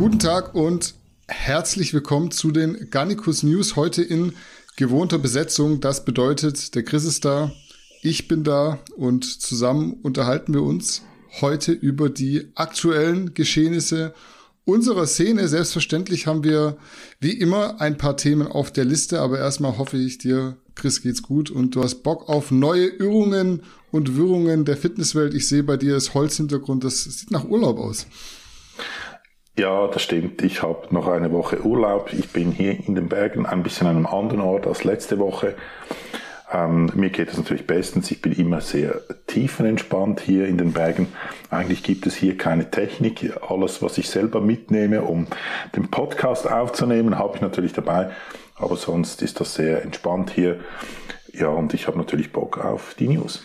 Guten Tag und herzlich willkommen zu den Garnicus News heute in gewohnter Besetzung. Das bedeutet, der Chris ist da, ich bin da und zusammen unterhalten wir uns heute über die aktuellen Geschehnisse unserer Szene. Selbstverständlich haben wir wie immer ein paar Themen auf der Liste, aber erstmal hoffe ich dir, Chris, geht's gut und du hast Bock auf neue Irrungen und Wirrungen der Fitnesswelt. Ich sehe bei dir das Holzhintergrund, das sieht nach Urlaub aus. Ja, das stimmt. Ich habe noch eine Woche Urlaub. Ich bin hier in den Bergen, ein bisschen an einem anderen Ort als letzte Woche. Ähm, mir geht es natürlich bestens. Ich bin immer sehr tiefenentspannt hier in den Bergen. Eigentlich gibt es hier keine Technik. Alles, was ich selber mitnehme, um den Podcast aufzunehmen, habe ich natürlich dabei. Aber sonst ist das sehr entspannt hier. Ja, und ich habe natürlich Bock auf die News.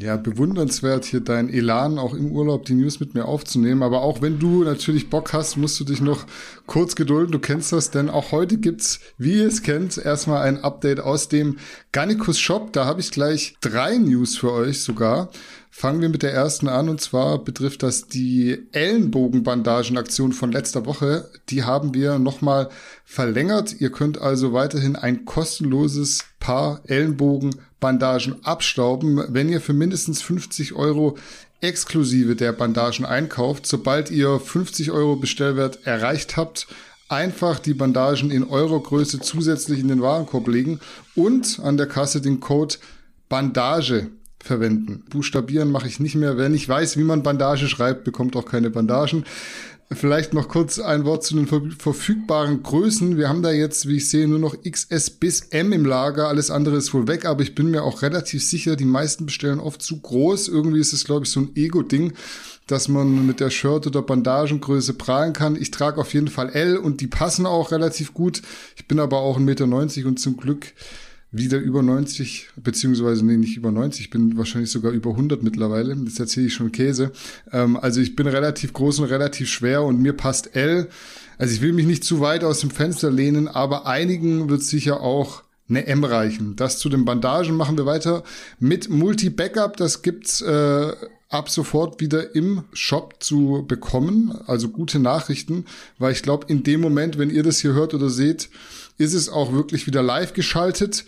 Ja, bewundernswert hier dein Elan, auch im Urlaub die News mit mir aufzunehmen. Aber auch wenn du natürlich Bock hast, musst du dich noch kurz gedulden. Du kennst das, denn auch heute gibt's, wie ihr es kennt, erstmal ein Update aus dem Garnicus Shop. Da habe ich gleich drei News für euch sogar. Fangen wir mit der ersten an und zwar betrifft das die Ellenbogenbandagenaktion von letzter Woche. Die haben wir nochmal verlängert. Ihr könnt also weiterhin ein kostenloses Paar Ellenbogenbandagen abstauben, wenn ihr für mindestens 50 Euro exklusive der Bandagen einkauft. Sobald ihr 50 Euro Bestellwert erreicht habt, einfach die Bandagen in eurer Größe zusätzlich in den Warenkorb legen und an der Kasse den Code Bandage verwenden. Buchstabieren mache ich nicht mehr. Wer nicht weiß, wie man Bandage schreibt, bekommt auch keine Bandagen. Vielleicht noch kurz ein Wort zu den verfügbaren Größen. Wir haben da jetzt, wie ich sehe, nur noch XS bis M im Lager. Alles andere ist wohl weg, aber ich bin mir auch relativ sicher, die meisten bestellen oft zu groß. Irgendwie ist es, glaube ich, so ein Ego-Ding, dass man mit der Shirt- oder Bandagengröße prahlen kann. Ich trage auf jeden Fall L und die passen auch relativ gut. Ich bin aber auch 1,90 Meter und zum Glück wieder über 90, beziehungsweise nee, nicht über 90, ich bin wahrscheinlich sogar über 100 mittlerweile. Das erzähle ich schon Käse. Ähm, also ich bin relativ groß und relativ schwer und mir passt L. Also ich will mich nicht zu weit aus dem Fenster lehnen, aber einigen wird sicher auch eine M reichen. Das zu den Bandagen machen wir weiter mit Multi-Backup. Das gibt's äh, ab sofort wieder im Shop zu bekommen. Also gute Nachrichten, weil ich glaube, in dem Moment, wenn ihr das hier hört oder seht, ist es auch wirklich wieder live geschaltet.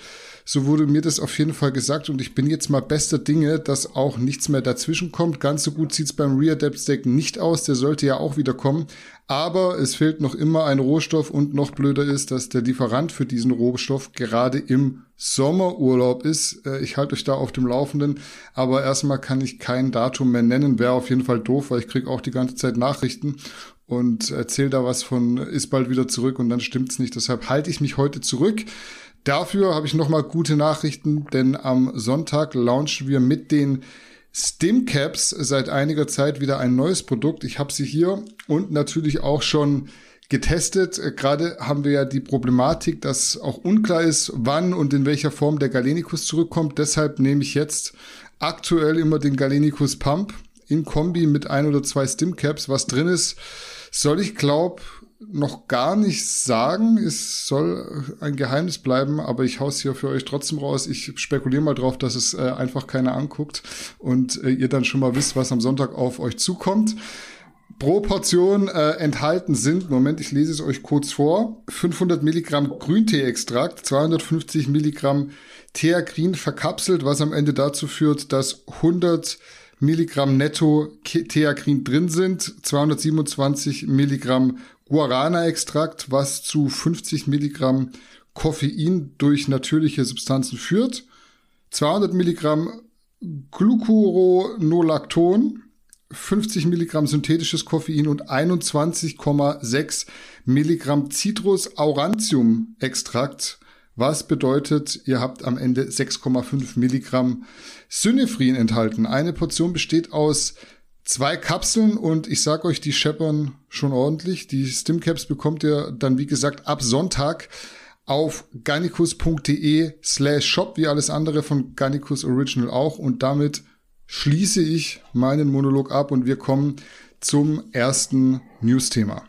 So wurde mir das auf jeden Fall gesagt und ich bin jetzt mal bester Dinge, dass auch nichts mehr dazwischen kommt. Ganz so gut sieht's beim Rear Depth Stack nicht aus. Der sollte ja auch wieder kommen. Aber es fehlt noch immer ein Rohstoff und noch blöder ist, dass der Lieferant für diesen Rohstoff gerade im Sommerurlaub ist. Äh, ich halte euch da auf dem Laufenden, aber erstmal kann ich kein Datum mehr nennen. Wäre auf jeden Fall doof, weil ich kriege auch die ganze Zeit Nachrichten und erzähle da was von, ist bald wieder zurück und dann stimmt's nicht. Deshalb halte ich mich heute zurück. Dafür habe ich nochmal gute Nachrichten, denn am Sonntag launchen wir mit den Stimcaps seit einiger Zeit wieder ein neues Produkt. Ich habe sie hier und natürlich auch schon getestet. Gerade haben wir ja die Problematik, dass auch unklar ist, wann und in welcher Form der Galenicus zurückkommt. Deshalb nehme ich jetzt aktuell immer den Galenicus Pump in Kombi mit ein oder zwei Stimcaps. Was drin ist, soll ich glaube noch gar nicht sagen. Es soll ein Geheimnis bleiben, aber ich hau's hier für euch trotzdem raus. Ich spekuliere mal drauf, dass es äh, einfach keiner anguckt und äh, ihr dann schon mal wisst, was am Sonntag auf euch zukommt. Pro Portion äh, enthalten sind, Moment, ich lese es euch kurz vor, 500 Milligramm Grüntee-Extrakt, 250 Milligramm Theagrin verkapselt, was am Ende dazu führt, dass 100 Milligramm netto Theagrin drin sind, 227 Milligramm Guarana-Extrakt, was zu 50 Milligramm Koffein durch natürliche Substanzen führt, 200 Milligramm Glucuronolacton, 50 Milligramm synthetisches Koffein und 21,6 Milligramm Citrus Aurantium Extrakt was bedeutet, ihr habt am Ende 6,5 Milligramm Synephrin enthalten. Eine Portion besteht aus zwei Kapseln und ich sag euch, die scheppern schon ordentlich. Die Stimcaps bekommt ihr dann, wie gesagt, ab Sonntag auf garnicus.de slash shop, wie alles andere von Garnicus Original auch. Und damit schließe ich meinen Monolog ab und wir kommen zum ersten News-Thema.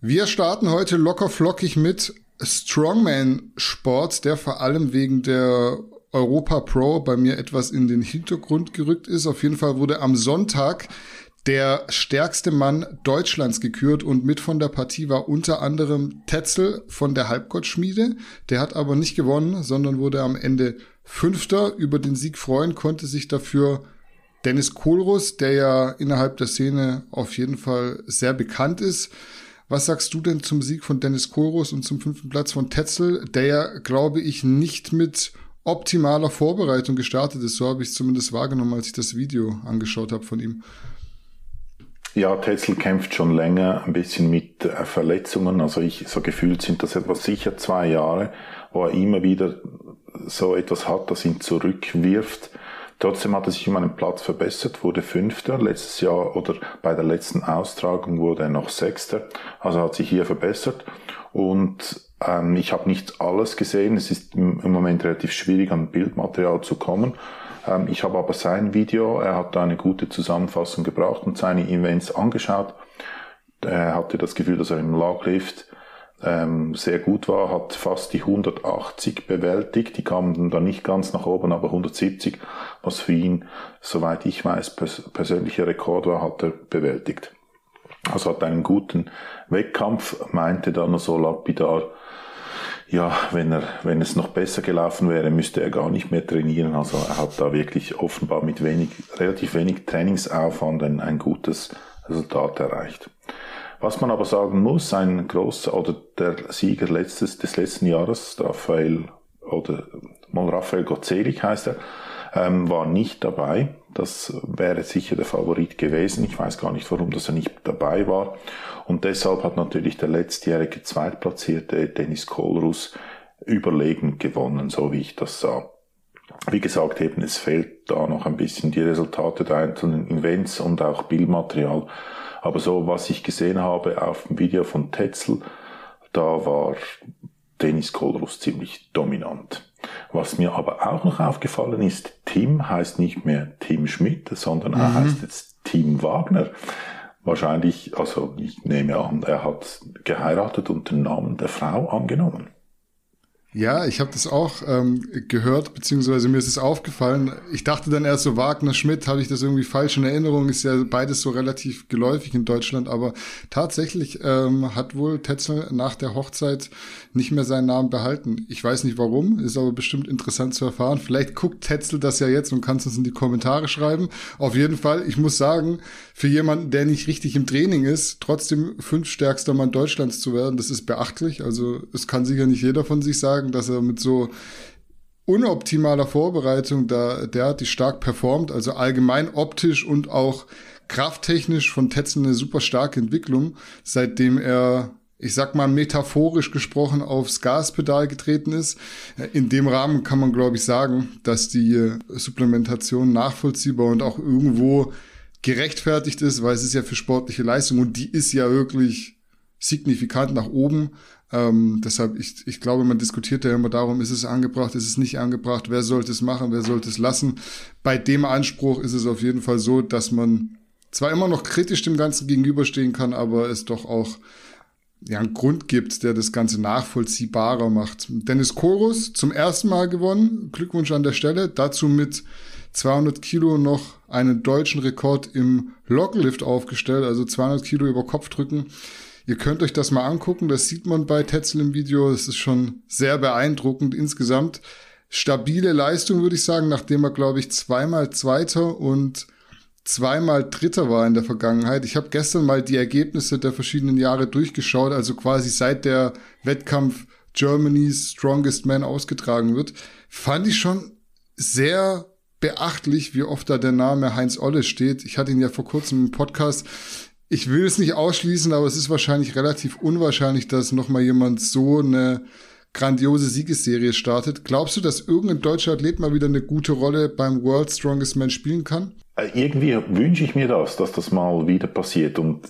Wir starten heute locker flockig mit Strongman-Sport, der vor allem wegen der Europa Pro bei mir etwas in den Hintergrund gerückt ist. Auf jeden Fall wurde am Sonntag der stärkste Mann Deutschlands gekürt und mit von der Partie war unter anderem Tetzel von der Halbgottschmiede. Der hat aber nicht gewonnen, sondern wurde am Ende Fünfter. Über den Sieg freuen konnte sich dafür Dennis Kohlruss, der ja innerhalb der Szene auf jeden Fall sehr bekannt ist. Was sagst du denn zum Sieg von Dennis Kohlruss und zum fünften Platz von Tetzel, der ja, glaube ich, nicht mit optimaler Vorbereitung gestartet ist. So habe ich es zumindest wahrgenommen, als ich das Video angeschaut habe von ihm. Ja, Tetzel kämpft schon länger ein bisschen mit äh, Verletzungen. Also ich, so gefühlt sind das etwas sicher zwei Jahre, wo er immer wieder so etwas hat, das ihn zurückwirft. Trotzdem hat er sich um einen Platz verbessert, wurde Fünfter letztes Jahr oder bei der letzten Austragung wurde er noch Sechster. Also hat sich hier verbessert. Und ähm, ich habe nicht alles gesehen. Es ist im Moment relativ schwierig, an Bildmaterial zu kommen. Ähm, ich habe aber sein Video, er hat da eine gute Zusammenfassung gebraucht und seine Events angeschaut. Er hatte das Gefühl, dass er im Loglift ähm, sehr gut war, hat fast die 180 bewältigt. Die kamen dann nicht ganz nach oben, aber 170, was für ihn, soweit ich weiß, pers persönlicher Rekord war, hat er bewältigt. Also hat einen guten Wettkampf, meinte dann so lapidar, ja, wenn er, wenn es noch besser gelaufen wäre, müsste er gar nicht mehr trainieren. Also er hat da wirklich offenbar mit wenig, relativ wenig Trainingsaufwand ein, ein gutes Resultat erreicht. Was man aber sagen muss, ein großer oder der Sieger letztes, des letzten Jahres, Raphael oder mal Raphael Gottselig heißt er, ähm, war nicht dabei. Das wäre sicher der Favorit gewesen. Ich weiß gar nicht, warum dass er nicht dabei war. Und deshalb hat natürlich der letztjährige Zweitplatzierte Dennis Kohlruss überlegen gewonnen, so wie ich das sah. Wie gesagt, eben, es fehlt da noch ein bisschen die Resultate der einzelnen Events und auch Bildmaterial. Aber so, was ich gesehen habe auf dem Video von Tetzel, da war Dennis Kohlruss ziemlich dominant. Was mir aber auch noch aufgefallen ist, Tim heißt nicht mehr Tim Schmidt, sondern mhm. er heißt jetzt Tim Wagner. Wahrscheinlich, also ich nehme an, er hat geheiratet und den Namen der Frau angenommen. Ja, ich habe das auch ähm, gehört, beziehungsweise mir ist es aufgefallen. Ich dachte dann erst so, Wagner Schmidt, habe ich das irgendwie falsch in Erinnerung, ist ja beides so relativ geläufig in Deutschland, aber tatsächlich ähm, hat wohl Tetzel nach der Hochzeit nicht mehr seinen Namen behalten. Ich weiß nicht warum, ist aber bestimmt interessant zu erfahren. Vielleicht guckt Tetzel das ja jetzt und kann es uns in die Kommentare schreiben. Auf jeden Fall, ich muss sagen, für jemanden, der nicht richtig im Training ist, trotzdem fünf stärkster Mann Deutschlands zu werden, das ist beachtlich. Also es kann sicher nicht jeder von sich sagen dass er mit so unoptimaler Vorbereitung da derartig stark performt, also allgemein optisch und auch krafttechnisch von Tetzel eine super starke Entwicklung, seitdem er ich sag mal metaphorisch gesprochen aufs Gaspedal getreten ist. In dem Rahmen kann man glaube ich sagen, dass die Supplementation nachvollziehbar und auch irgendwo gerechtfertigt ist, weil es ist ja für sportliche Leistung und die ist ja wirklich signifikant nach oben. Ähm, deshalb, ich, ich glaube, man diskutiert ja immer darum, ist es angebracht, ist es nicht angebracht, wer sollte es machen, wer sollte es lassen. Bei dem Anspruch ist es auf jeden Fall so, dass man zwar immer noch kritisch dem Ganzen gegenüberstehen kann, aber es doch auch ja, einen Grund gibt, der das Ganze nachvollziehbarer macht. Dennis Chorus zum ersten Mal gewonnen. Glückwunsch an der Stelle. Dazu mit 200 Kilo noch einen deutschen Rekord im Locklift aufgestellt, also 200 Kilo über Kopf drücken. Ihr könnt euch das mal angucken, das sieht man bei Tetzel im Video, das ist schon sehr beeindruckend insgesamt. Stabile Leistung, würde ich sagen, nachdem er, glaube ich, zweimal Zweiter und zweimal Dritter war in der Vergangenheit. Ich habe gestern mal die Ergebnisse der verschiedenen Jahre durchgeschaut, also quasi seit der Wettkampf Germany's Strongest Man ausgetragen wird. Fand ich schon sehr beachtlich, wie oft da der Name Heinz Olle steht. Ich hatte ihn ja vor kurzem im Podcast ich will es nicht ausschließen, aber es ist wahrscheinlich relativ unwahrscheinlich, dass nochmal jemand so eine grandiose Siegesserie startet. Glaubst du, dass irgendein deutscher Athlet mal wieder eine gute Rolle beim World Strongest Man spielen kann? Äh, irgendwie wünsche ich mir das, dass das mal wieder passiert. Und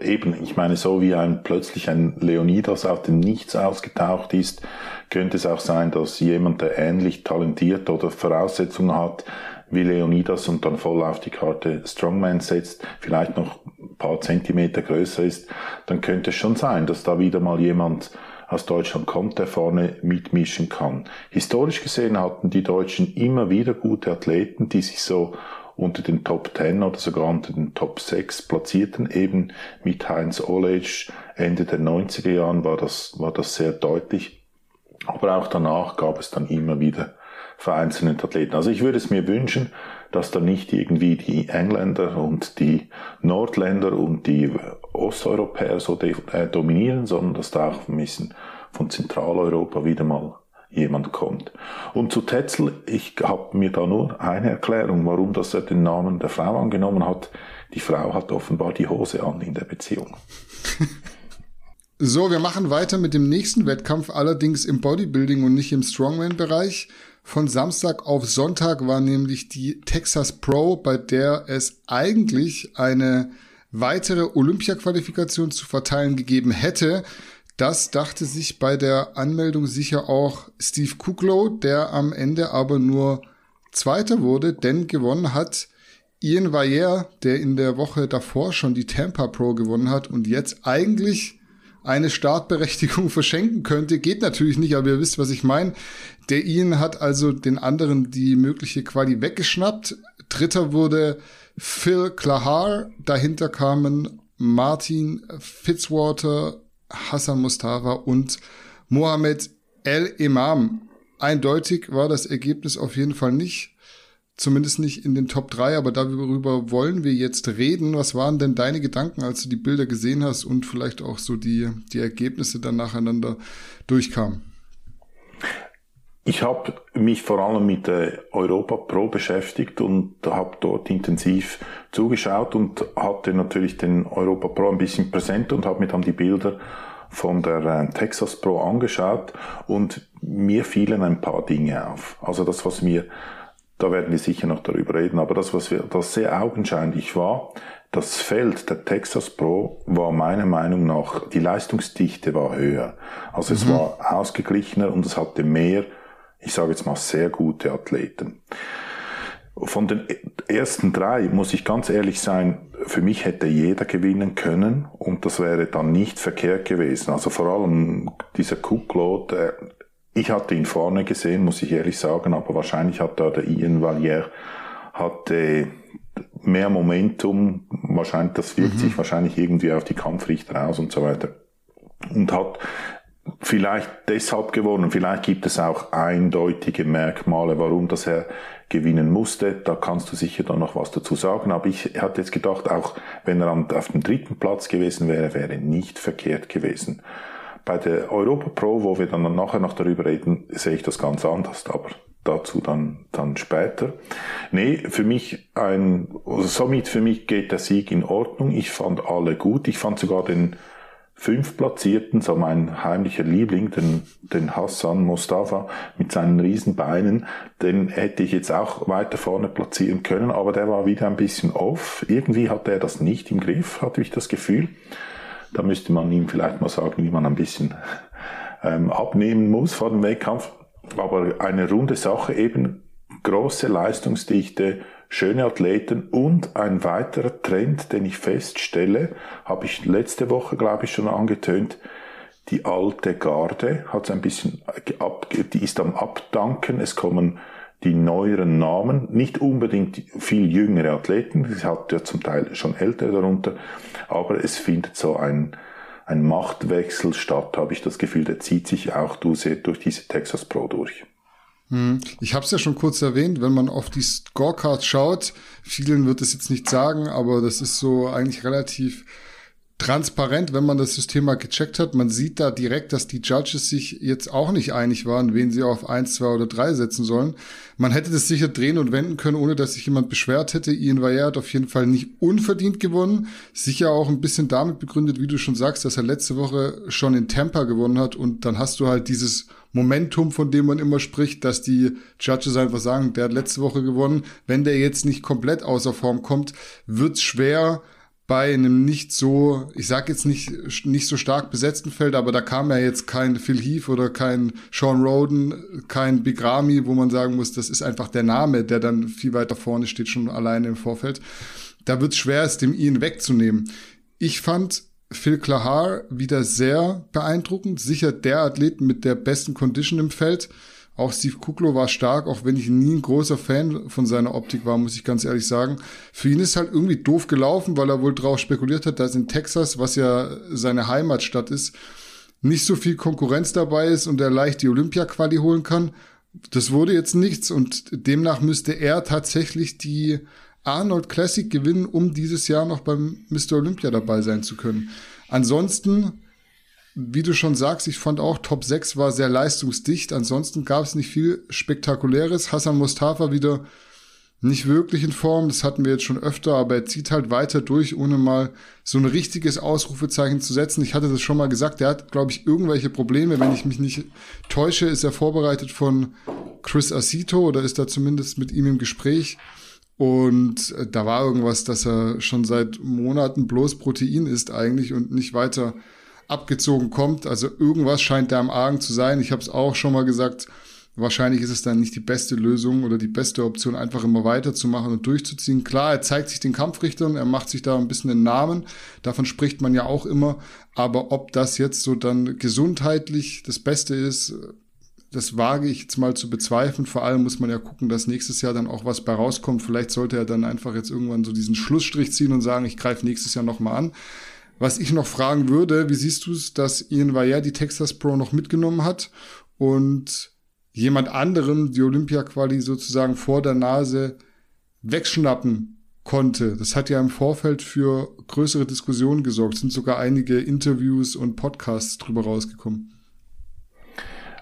eben, ich meine, so wie ein plötzlich ein Leonidas aus dem Nichts ausgetaucht ist, könnte es auch sein, dass jemand, der ähnlich talentiert oder Voraussetzungen hat, wie Leonidas und dann voll auf die Karte Strongman setzt, vielleicht noch ein paar Zentimeter größer ist, dann könnte es schon sein, dass da wieder mal jemand aus Deutschland kommt, der vorne mitmischen kann. Historisch gesehen hatten die Deutschen immer wieder gute Athleten, die sich so unter den Top 10 oder sogar unter den Top 6 platzierten, eben mit Heinz Olage Ende der 90er Jahren war das, war das sehr deutlich. Aber auch danach gab es dann immer wieder vereinzelte Athleten. Also ich würde es mir wünschen, dass da nicht irgendwie die Engländer und die Nordländer und die Osteuropäer so äh, dominieren, sondern dass da auch ein bisschen von Zentraleuropa wieder mal jemand kommt. Und zu Tetzel, ich habe mir da nur eine Erklärung, warum dass er den Namen der Frau angenommen hat. Die Frau hat offenbar die Hose an in der Beziehung. so, wir machen weiter mit dem nächsten Wettkampf, allerdings im Bodybuilding und nicht im Strongman-Bereich. Von Samstag auf Sonntag war nämlich die Texas Pro, bei der es eigentlich eine weitere Olympia-Qualifikation zu verteilen gegeben hätte. Das dachte sich bei der Anmeldung sicher auch Steve Kuklow, der am Ende aber nur Zweiter wurde, denn gewonnen hat Ian Vayer, der in der Woche davor schon die Tampa Pro gewonnen hat und jetzt eigentlich eine Startberechtigung verschenken könnte. Geht natürlich nicht, aber ihr wisst, was ich meine. Der Ian hat also den anderen die mögliche Quali weggeschnappt. Dritter wurde Phil Klahar. Dahinter kamen Martin Fitzwater, Hassan Mustafa und Mohamed El Imam. Eindeutig war das Ergebnis auf jeden Fall nicht. Zumindest nicht in den Top 3, aber darüber wollen wir jetzt reden. Was waren denn deine Gedanken, als du die Bilder gesehen hast und vielleicht auch so die, die Ergebnisse dann nacheinander durchkamen? Ich habe mich vor allem mit der Europa Pro beschäftigt und habe dort intensiv zugeschaut und hatte natürlich den Europa Pro ein bisschen präsent und habe mir dann die Bilder von der äh, Texas Pro angeschaut und mir fielen ein paar Dinge auf. Also das, was mir, da werden wir sicher noch darüber reden, aber das, was wir, das sehr augenscheinlich war, das Feld der Texas Pro war meiner Meinung nach, die Leistungsdichte war höher. Also mhm. es war ausgeglichener und es hatte mehr ich sage jetzt mal, sehr gute Athleten. Von den ersten drei muss ich ganz ehrlich sein, für mich hätte jeder gewinnen können und das wäre dann nicht verkehrt gewesen. Also vor allem dieser Kuklot, ich hatte ihn vorne gesehen, muss ich ehrlich sagen, aber wahrscheinlich hat da der Ian Valier hatte mehr Momentum, wahrscheinlich, das wirkt mhm. sich wahrscheinlich irgendwie auf die Kampfrichter aus und so weiter. Und hat vielleicht deshalb gewonnen. Vielleicht gibt es auch eindeutige Merkmale, warum das er gewinnen musste. Da kannst du sicher dann noch was dazu sagen. Aber ich hatte jetzt gedacht, auch wenn er auf dem dritten Platz gewesen wäre, wäre nicht verkehrt gewesen. Bei der Europa Pro, wo wir dann nachher noch darüber reden, sehe ich das ganz anders. Aber dazu dann, dann später. Nee, für mich ein, somit für mich geht der Sieg in Ordnung. Ich fand alle gut. Ich fand sogar den fünf Platzierten, so mein heimlicher Liebling, den, den Hassan Mustafa mit seinen Riesenbeinen, den hätte ich jetzt auch weiter vorne platzieren können, aber der war wieder ein bisschen off. Irgendwie hatte er das nicht im Griff, hatte ich das Gefühl. Da müsste man ihm vielleicht mal sagen, wie man ein bisschen ähm, abnehmen muss vor dem Wettkampf. Aber eine runde Sache eben, große Leistungsdichte, schöne Athleten und ein weiterer Trend, den ich feststelle, habe ich letzte Woche, glaube ich, schon angetönt, die alte Garde hat ein bisschen die ist am Abdanken. Es kommen die neueren Namen, nicht unbedingt viel jüngere Athleten, es hat ja zum Teil schon ältere darunter, aber es findet so ein, ein Machtwechsel statt, habe ich das Gefühl, der zieht sich auch durch diese Texas Pro durch. Hm. Ich habe es ja schon kurz erwähnt, wenn man auf die Scorecards schaut, vielen wird es jetzt nicht sagen, aber das ist so eigentlich relativ transparent, wenn man das System mal gecheckt hat. Man sieht da direkt, dass die Judges sich jetzt auch nicht einig waren, wen sie auf eins, zwei oder drei setzen sollen. Man hätte das sicher drehen und wenden können, ohne dass sich jemand beschwert hätte. Ian Vayer hat auf jeden Fall nicht unverdient gewonnen. Sicher auch ein bisschen damit begründet, wie du schon sagst, dass er letzte Woche schon in Tampa gewonnen hat und dann hast du halt dieses Momentum, von dem man immer spricht, dass die Judges einfach sagen, der hat letzte Woche gewonnen. Wenn der jetzt nicht komplett außer Form kommt, wird's schwer, bei einem nicht so, ich sag jetzt nicht, nicht so stark besetzten Feld, aber da kam ja jetzt kein Phil Heath oder kein Sean Roden, kein Big Ramy, wo man sagen muss, das ist einfach der Name, der dann viel weiter vorne steht, schon alleine im Vorfeld. Da wird es schwer, es dem Ian wegzunehmen. Ich fand Phil Klahar wieder sehr beeindruckend, sicher der Athlet mit der besten Condition im Feld Auch Steve Kuklo war stark, auch wenn ich nie ein großer Fan von seiner Optik war, muss ich ganz ehrlich sagen. Für ihn ist halt irgendwie doof gelaufen, weil er wohl drauf spekuliert hat, dass in Texas, was ja seine Heimatstadt ist, nicht so viel Konkurrenz dabei ist und er leicht die Olympia-Quali holen kann. Das wurde jetzt nichts und demnach müsste er tatsächlich die Arnold Classic gewinnen, um dieses Jahr noch beim Mr. Olympia dabei sein zu können. Ansonsten, wie du schon sagst, ich fand auch Top 6 war sehr leistungsdicht. Ansonsten gab es nicht viel Spektakuläres. Hassan Mustafa wieder nicht wirklich in Form, das hatten wir jetzt schon öfter, aber er zieht halt weiter durch, ohne mal so ein richtiges Ausrufezeichen zu setzen. Ich hatte das schon mal gesagt, der hat, glaube ich, irgendwelche Probleme. Wenn ich mich nicht täusche, ist er vorbereitet von Chris Asito oder ist da zumindest mit ihm im Gespräch. Und äh, da war irgendwas, dass er schon seit Monaten bloß Protein isst eigentlich und nicht weiter abgezogen kommt. Also irgendwas scheint da am Argen zu sein. Ich habe es auch schon mal gesagt, wahrscheinlich ist es dann nicht die beste Lösung oder die beste Option, einfach immer weiterzumachen und durchzuziehen. Klar, er zeigt sich den Kampfrichtern, er macht sich da ein bisschen den Namen, davon spricht man ja auch immer. Aber ob das jetzt so dann gesundheitlich das Beste ist, das wage ich jetzt mal zu bezweifeln. Vor allem muss man ja gucken, dass nächstes Jahr dann auch was bei rauskommt. Vielleicht sollte er dann einfach jetzt irgendwann so diesen Schlussstrich ziehen und sagen, ich greife nächstes Jahr nochmal an. Was ich noch fragen würde, wie siehst du es, dass Ian Vayer die Texas Pro noch mitgenommen hat und jemand anderem die Olympia-Quali sozusagen vor der Nase wegschnappen konnte. Das hat ja im Vorfeld für größere Diskussionen gesorgt. Es sind sogar einige Interviews und Podcasts drüber rausgekommen.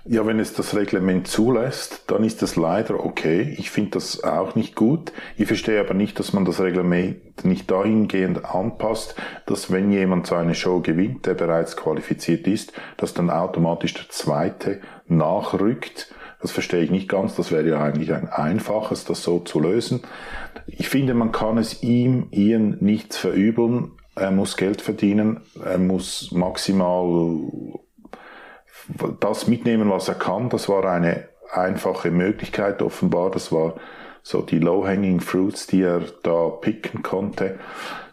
Ja, wenn es das Reglement zulässt, dann ist das leider okay. Ich finde das auch nicht gut. Ich verstehe aber nicht, dass man das Reglement nicht dahingehend anpasst, dass wenn jemand so eine Show gewinnt, der bereits qualifiziert ist, dass dann automatisch der zweite nachrückt. Das verstehe ich nicht ganz. Das wäre ja eigentlich ein einfaches, das so zu lösen. Ich finde, man kann es ihm, Ian nichts verübeln. Er muss Geld verdienen. Er muss maximal das mitnehmen, was er kann. Das war eine einfache Möglichkeit offenbar. Das war so die low-hanging fruits, die er da picken konnte.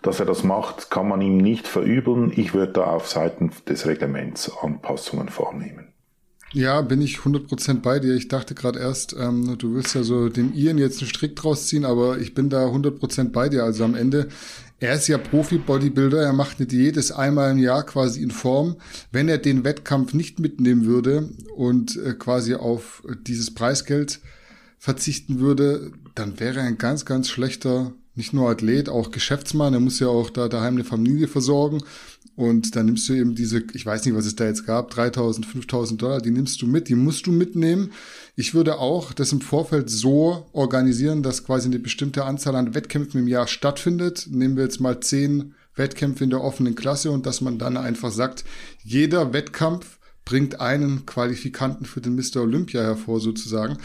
Dass er das macht, kann man ihm nicht verübeln. Ich würde da auf Seiten des Reglements Anpassungen vornehmen. Ja, bin ich 100% bei dir. Ich dachte gerade erst, ähm, du willst ja so den Ian jetzt einen Strick draus ziehen, aber ich bin da 100% bei dir. Also am Ende er ist ja Profi-Bodybuilder, er macht eine Diät, ist einmal im Jahr quasi in Form. Wenn er den Wettkampf nicht mitnehmen würde und äh, quasi auf dieses Preisgeld verzichten würde, dann wäre er ein ganz, ganz schlechter, nicht nur Athlet, auch Geschäftsmann. Er muss ja auch da daheim eine Familie versorgen. Und dann nimmst du eben diese, ich weiß nicht, was es da jetzt gab, 3000, 5000 Dollar, die nimmst du mit, die musst du mitnehmen. Ich würde auch das im Vorfeld so organisieren, dass quasi eine bestimmte Anzahl an Wettkämpfen im Jahr stattfindet. Nehmen wir jetzt mal zehn Wettkämpfe in der offenen Klasse und dass man dann einfach sagt, jeder Wettkampf bringt einen Qualifikanten für den Mr. Olympia hervor sozusagen.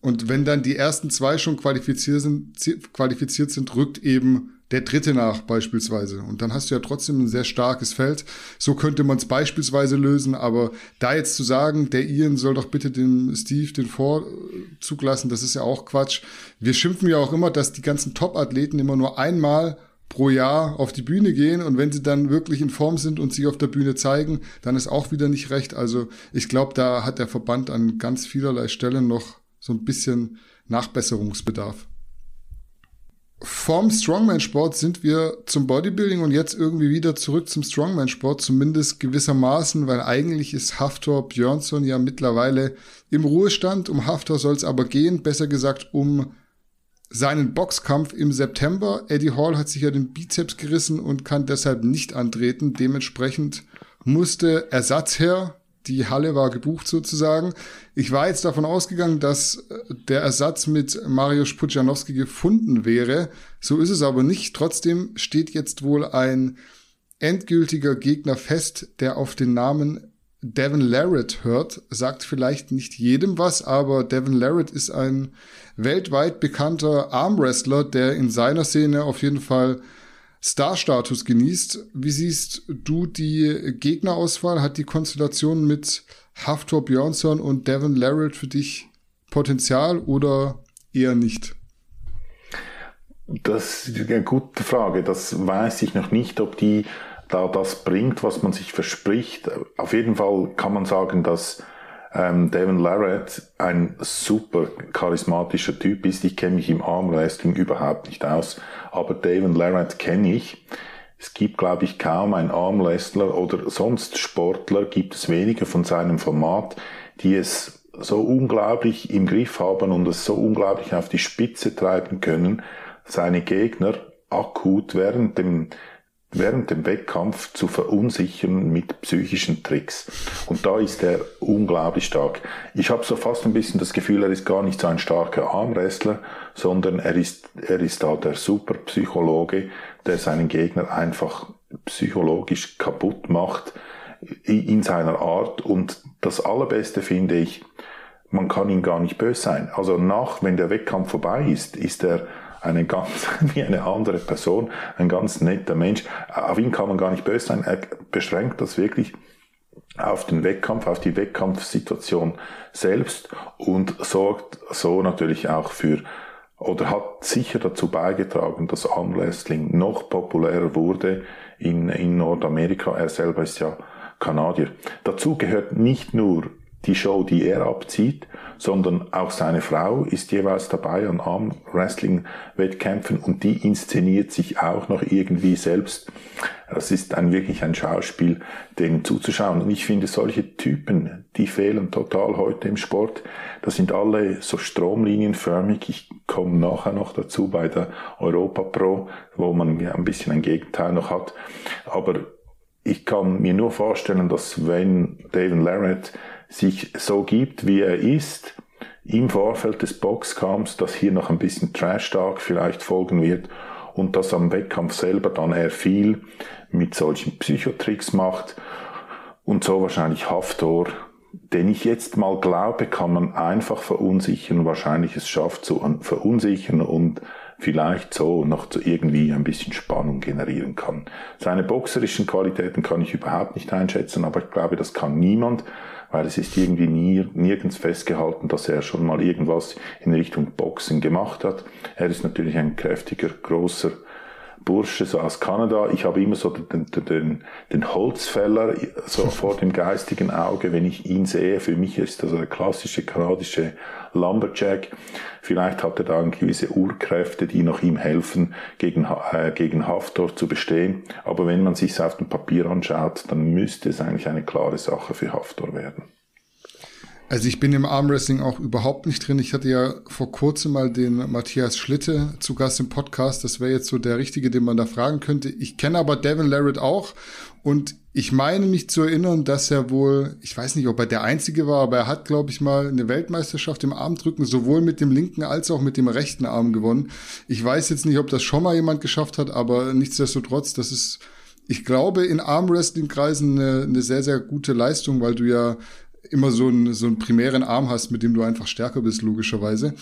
Und wenn dann die ersten zwei schon qualifiziert sind, qualifiziert sind rückt eben der dritte nach beispielsweise. Und dann hast du ja trotzdem ein sehr starkes Feld. So könnte man es beispielsweise lösen, aber da jetzt zu sagen, der Ian soll doch bitte dem Steve den Vorzug lassen, das ist ja auch Quatsch. Wir schimpfen ja auch immer, dass die ganzen Top-Athleten immer nur einmal pro Jahr auf die Bühne gehen und wenn sie dann wirklich in Form sind und sich auf der Bühne zeigen, dann ist auch wieder nicht recht. Also ich glaube, da hat der Verband an ganz vielerlei Stellen noch so ein bisschen Nachbesserungsbedarf vom Strongman-Sport sind wir zum Bodybuilding und jetzt irgendwie wieder zurück zum Strongman-Sport, zumindest gewissermaßen, weil eigentlich ist Haftor Björnsson ja mittlerweile im Ruhestand. Um Haftor soll es aber gehen, besser gesagt um seinen Boxkampf im September. Eddie Hall hat sich ja den Bizeps gerissen und kann deshalb nicht antreten. Dementsprechend musste Ersatz her die Halle war gebucht sozusagen. Ich war jetzt davon ausgegangen, dass äh, der Ersatz mit Mariusz Pudzianowski gefunden wäre. So ist es aber nicht. Trotzdem steht jetzt wohl ein endgültiger Gegner fest, der auf den Namen Devin Larrett hört. Sagt vielleicht nicht jedem was, aber Devin Larrett ist ein weltweit bekannter Armwrestler, der in seiner Szene auf jeden Fall Star-Status genießt. Wie siehst du die Gegnerauswahl? Hat die Konstellation mit Haftor Björnsson und Devin Larrett für dich Potenzial oder eher nicht? Das ist eine gute Frage. Das weiß ich noch nicht, ob die da das bringt, was man sich verspricht. Auf jeden Fall kann man sagen, dass ähm, Devin Larratt ein super charismatischer Typ ist. Ich kenne mich im Armwrestling überhaupt nicht aus, aber Devin Larratt kenne ich. Es gibt, glaube ich, kaum einen Armwrestler oder sonst Sportler, gibt es wenige von seinem Format, die es so unglaublich im Griff haben und es so unglaublich auf die Spitze treiben können, seine Gegner akut während dem während dem Wettkampf zu verunsichern mit psychischen Tricks. Und da ist er unglaublich stark. Ich habe so fast ein bisschen das Gefühl, er ist gar nicht so ein starker Armwrestler, sondern er ist, er ist da der Superpsychologe, der seinen Gegner einfach psychologisch kaputt macht in seiner Art. Und das Allerbeste finde ich, man kann ihm gar nicht böse sein. Also nach, wenn der Wettkampf vorbei ist, ist er eine ganz, wie eine andere Person, ein ganz netter Mensch. Auf ihn kann man gar nicht böse sein. Er beschränkt das wirklich auf den Wettkampf, auf die Wettkampfsituation selbst und sorgt so natürlich auch für oder hat sicher dazu beigetragen, dass Armwrestling noch populärer wurde in, in Nordamerika. Er selber ist ja Kanadier. Dazu gehört nicht nur die Show, die er abzieht, sondern auch seine Frau ist jeweils dabei an Arm-Wrestling-Wettkämpfen und die inszeniert sich auch noch irgendwie selbst. Das ist ein, wirklich ein Schauspiel, dem zuzuschauen. Und ich finde, solche Typen, die fehlen total heute im Sport. Das sind alle so stromlinienförmig. Ich komme nachher noch dazu bei der Europa Pro, wo man ein bisschen ein Gegenteil noch hat. Aber ich kann mir nur vorstellen, dass wenn David Larrett sich so gibt, wie er ist, im Vorfeld des Boxkampfs, dass hier noch ein bisschen Trash-Talk vielleicht folgen wird und dass am Wettkampf selber dann er viel mit solchen Psychotricks macht und so wahrscheinlich Haftor, den ich jetzt mal glaube, kann man einfach verunsichern, wahrscheinlich es schafft zu verunsichern und vielleicht so noch zu irgendwie ein bisschen Spannung generieren kann. Seine boxerischen Qualitäten kann ich überhaupt nicht einschätzen, aber ich glaube, das kann niemand weil es ist irgendwie nie, nirgends festgehalten, dass er schon mal irgendwas in Richtung Boxen gemacht hat. Er ist natürlich ein kräftiger, großer Bursche, so aus Kanada. Ich habe immer so den, den, den Holzfäller so vor dem geistigen Auge, wenn ich ihn sehe. Für mich ist das der klassische kanadische Lumberjack. Vielleicht hat er da gewisse Urkräfte, die noch ihm helfen, gegen, äh, gegen Haftor zu bestehen. Aber wenn man sich auf dem Papier anschaut, dann müsste es eigentlich eine klare Sache für Haftor werden. Also ich bin im Armwrestling auch überhaupt nicht drin. Ich hatte ja vor kurzem mal den Matthias Schlitte zu Gast im Podcast. Das wäre jetzt so der Richtige, den man da fragen könnte. Ich kenne aber Devin Larrett auch und ich meine mich zu erinnern, dass er wohl, ich weiß nicht, ob er der Einzige war, aber er hat, glaube ich, mal eine Weltmeisterschaft im Armdrücken sowohl mit dem linken als auch mit dem rechten Arm gewonnen. Ich weiß jetzt nicht, ob das schon mal jemand geschafft hat, aber nichtsdestotrotz, das ist, ich glaube, in Armwrestling-Kreisen eine, eine sehr, sehr gute Leistung, weil du ja immer so einen, so einen primären Arm hast, mit dem du einfach stärker bist, logischerweise.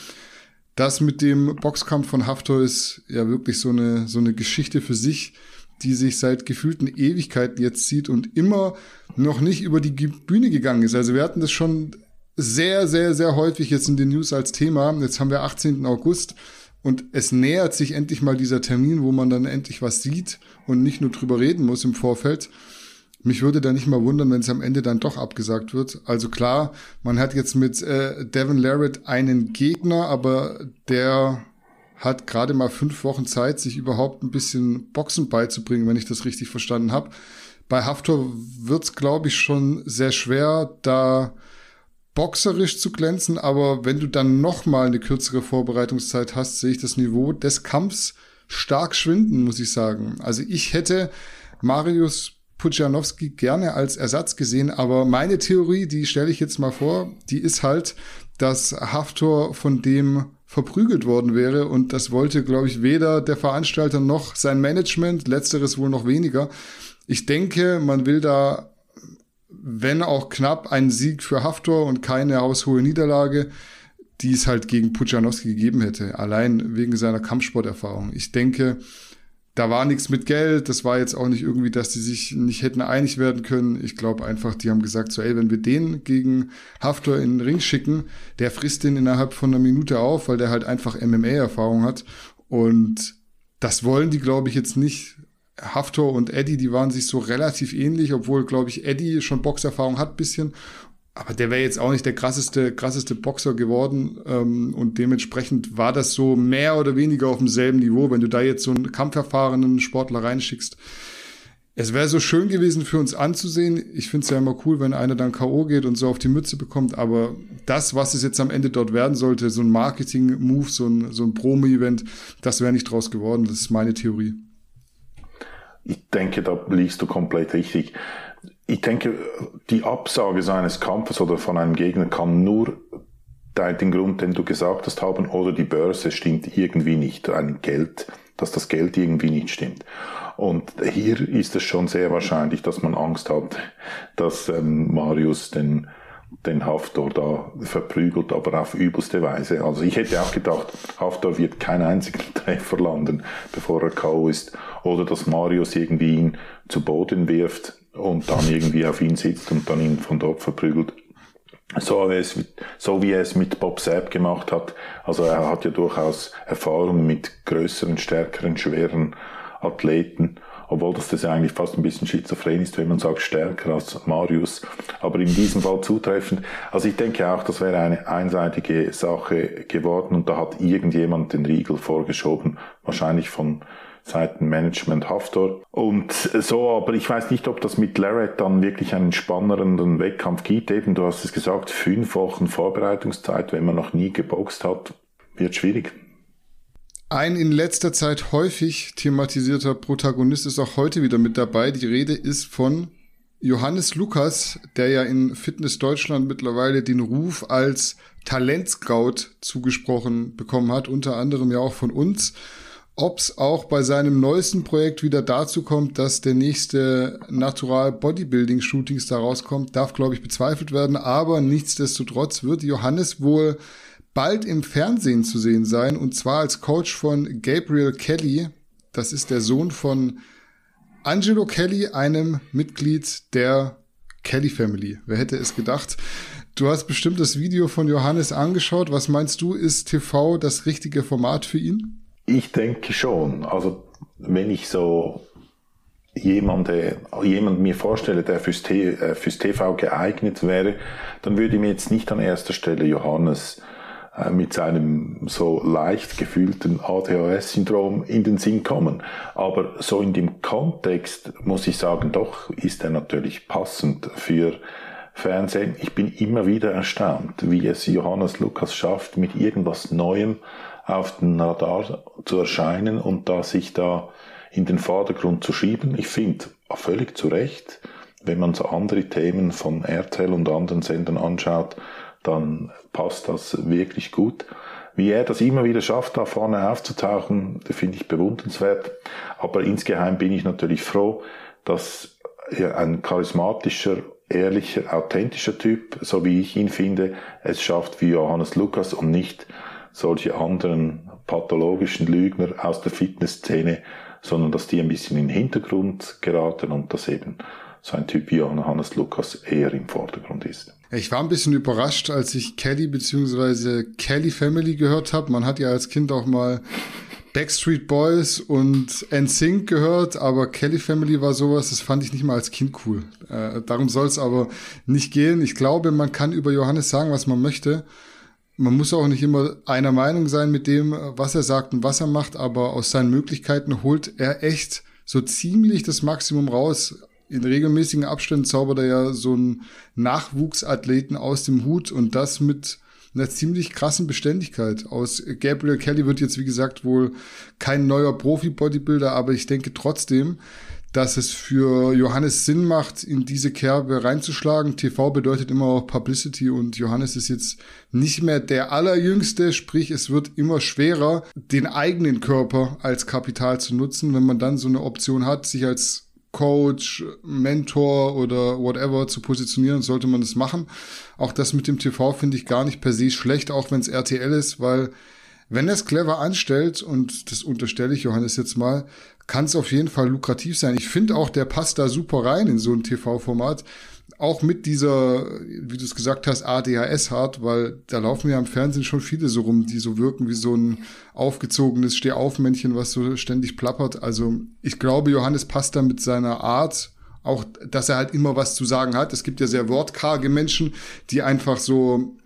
Das mit dem Boxkampf von Haftor ist ja wirklich so eine, so eine Geschichte für sich, die sich seit gefühlten Ewigkeiten jetzt zieht und immer noch nicht über die Bühne gegangen ist. Also wir hatten das schon sehr, sehr, sehr häufig jetzt in den News als Thema. Jetzt haben wir 18. August und es nähert sich endlich mal dieser Termin, wo man dann endlich was sieht und nicht nur drüber reden muss im Vorfeld. Mich würde da nicht mal wundern, wenn es am Ende dann doch abgesagt wird. Also klar, man hat jetzt mit äh, Devin Larrett einen Gegner, aber der hat gerade mal fünf Wochen Zeit, sich überhaupt ein bisschen Boxen beizubringen, wenn ich das richtig verstanden habe. Bei Haftor wird's, glaube ich, schon sehr schwer, da boxerisch zu glänzen, aber wenn du dann noch mal eine kürzere Vorbereitungszeit hast, sehe ich das Niveau des Kampfs stark schwinden, muss ich sagen. Also ich hätte Marius Pudzianowski gerne als Ersatz gesehen, aber meine Theorie, die stelle ich jetzt mal vor, die ist halt, dass Haftor von dem verprügelt worden wäre und das wollte, glaube ich, weder der Veranstalter noch sein Management, letzteres wohl noch weniger. Ich denke, man will da, wenn auch knapp, einen Sieg für Haftor und keine haushohe Niederlage, die es halt gegen Pudzianowski gegeben hätte, allein wegen seiner Kampfsporterfahrung. Ich denke, da war nichts mit Geld. Das war jetzt auch nicht irgendwie, dass die sich nicht hätten einig werden können. Ich glaube einfach, die haben gesagt, so, ey, wenn wir den gegen Haftor in den Ring schicken, der frisst den innerhalb von einer Minute auf, weil der halt einfach MMA-Erfahrung hat. Und das wollen die, glaube ich, jetzt nicht. Haftor und Eddie, die waren sich so relativ ähnlich, obwohl, glaube ich, Eddie schon Boxerfahrung hat bisschen aber der wäre jetzt auch nicht der krasseste, krasseste Boxer geworden. Ähm, und dementsprechend war das so mehr oder weniger auf demselben Niveau. Wenn du da jetzt so einen kampferfahrenen Sportler reinschickst, es wäre so schön gewesen für uns anzusehen. Ich finde es ja immer cool, wenn einer dann K.O. geht und so auf die Mütze bekommt. Aber das, was es jetzt am Ende dort werden sollte, so ein Marketing-Move, so ein, so ein Promo-Event, das wäre nicht draus geworden. Das ist meine Theorie. Ich denke, da liegst du komplett richtig. Ich denke, die Absage seines Kampfes oder von einem Gegner kann nur den Grund, den du gesagt hast, haben, oder die Börse stimmt irgendwie nicht, ein Geld, dass das Geld irgendwie nicht stimmt. Und hier ist es schon sehr wahrscheinlich, dass man Angst hat, dass ähm, Marius den, den Haftor da verprügelt, aber auf übelste Weise. Also ich hätte auch gedacht, Haftor wird keinen einzigen Treffer landen, bevor er K.O. ist. Oder dass Marius irgendwie ihn zu Boden wirft und dann irgendwie auf ihn sitzt und dann ihn von dort verprügelt. So wie, es, so wie er es mit Bob Sapp gemacht hat. Also er hat ja durchaus Erfahrung mit größeren, stärkeren, schweren Athleten, obwohl das, das eigentlich fast ein bisschen schizophren ist, wenn man sagt, stärker als Marius, aber in diesem Fall zutreffend. Also ich denke auch, das wäre eine einseitige Sache geworden und da hat irgendjemand den Riegel vorgeschoben, wahrscheinlich von Seiten Management Haftor. Und so, aber ich weiß nicht, ob das mit Larrett dann wirklich einen spannenden Wettkampf gibt. Eben, du hast es gesagt, fünf Wochen Vorbereitungszeit, wenn man noch nie geboxt hat, wird schwierig. Ein in letzter Zeit häufig thematisierter Protagonist ist auch heute wieder mit dabei. Die Rede ist von Johannes Lukas, der ja in Fitness Deutschland mittlerweile den Ruf als Talentscout zugesprochen bekommen hat, unter anderem ja auch von uns. Ob es auch bei seinem neuesten Projekt wieder dazu kommt, dass der nächste Natural Bodybuilding Shootings da rauskommt, darf, glaube ich, bezweifelt werden. Aber nichtsdestotrotz wird Johannes wohl bald im Fernsehen zu sehen sein und zwar als Coach von Gabriel Kelly. Das ist der Sohn von Angelo Kelly, einem Mitglied der Kelly Family. Wer hätte es gedacht? Du hast bestimmt das Video von Johannes angeschaut. Was meinst du, ist TV das richtige Format für ihn? Ich denke schon. Also wenn ich so jemande, jemand mir vorstelle, der fürs, äh, fürs TV geeignet wäre, dann würde mir jetzt nicht an erster Stelle Johannes äh, mit seinem so leicht gefühlten ADHS-Syndrom in den Sinn kommen. Aber so in dem Kontext muss ich sagen, doch ist er natürlich passend für Fernsehen. Ich bin immer wieder erstaunt, wie es Johannes Lukas schafft, mit irgendwas Neuem auf den Radar zu erscheinen und da sich da in den Vordergrund zu schieben. Ich finde völlig zu Recht, wenn man so andere Themen von RTL und anderen Sendern anschaut, dann passt das wirklich gut. Wie er das immer wieder schafft, da vorne aufzutauchen, finde ich bewundernswert. Aber insgeheim bin ich natürlich froh, dass ein charismatischer, ehrlicher, authentischer Typ, so wie ich ihn finde, es schafft wie Johannes Lukas und nicht solche anderen pathologischen Lügner aus der Fitnessszene, sondern dass die ein bisschen in den Hintergrund geraten und dass eben so ein Typ wie Johannes Lukas eher im Vordergrund ist. Ich war ein bisschen überrascht, als ich Kelly bzw. Kelly Family gehört habe. Man hat ja als Kind auch mal Backstreet Boys und NSYNC gehört, aber Kelly Family war sowas, das fand ich nicht mal als Kind cool. Äh, darum soll es aber nicht gehen. Ich glaube, man kann über Johannes sagen, was man möchte. Man muss auch nicht immer einer Meinung sein mit dem, was er sagt und was er macht, aber aus seinen Möglichkeiten holt er echt so ziemlich das Maximum raus in regelmäßigen Abständen zaubert er ja so einen Nachwuchsathleten aus dem Hut und das mit einer ziemlich krassen Beständigkeit. Aus Gabriel Kelly wird jetzt, wie gesagt, wohl kein neuer Profi-Bodybuilder, aber ich denke trotzdem, dass es für Johannes Sinn macht, in diese Kerbe reinzuschlagen. TV bedeutet immer auch Publicity und Johannes ist jetzt nicht mehr der allerjüngste, sprich es wird immer schwerer, den eigenen Körper als Kapital zu nutzen, wenn man dann so eine Option hat, sich als Coach, Mentor oder whatever zu positionieren, sollte man das machen. Auch das mit dem TV finde ich gar nicht per se schlecht, auch wenn es RTL ist, weil wenn er es clever anstellt, und das unterstelle ich Johannes jetzt mal, kann es auf jeden Fall lukrativ sein. Ich finde auch, der passt da super rein in so ein TV-Format auch mit dieser, wie du es gesagt hast, ADHS hat, weil da laufen ja im Fernsehen schon viele so rum, die so wirken wie so ein aufgezogenes Stehaufmännchen, was so ständig plappert. Also ich glaube, Johannes passt da mit seiner Art Auch, dass er halt immer was zu sagen hat. Es gibt ja sehr wortkarge Menschen, die einfach so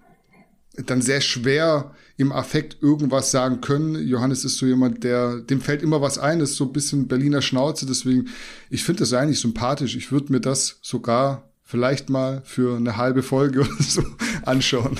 dann sehr schwer im Affekt irgendwas sagen können. Johannes ist so jemand, der, dem fällt immer was ein, ist so ein bisschen Berliner Schnauze, deswegen, ich finde das eigentlich sympathisch. Ich würde mir das sogar vielleicht mal für eine halbe Folge oder so anschauen.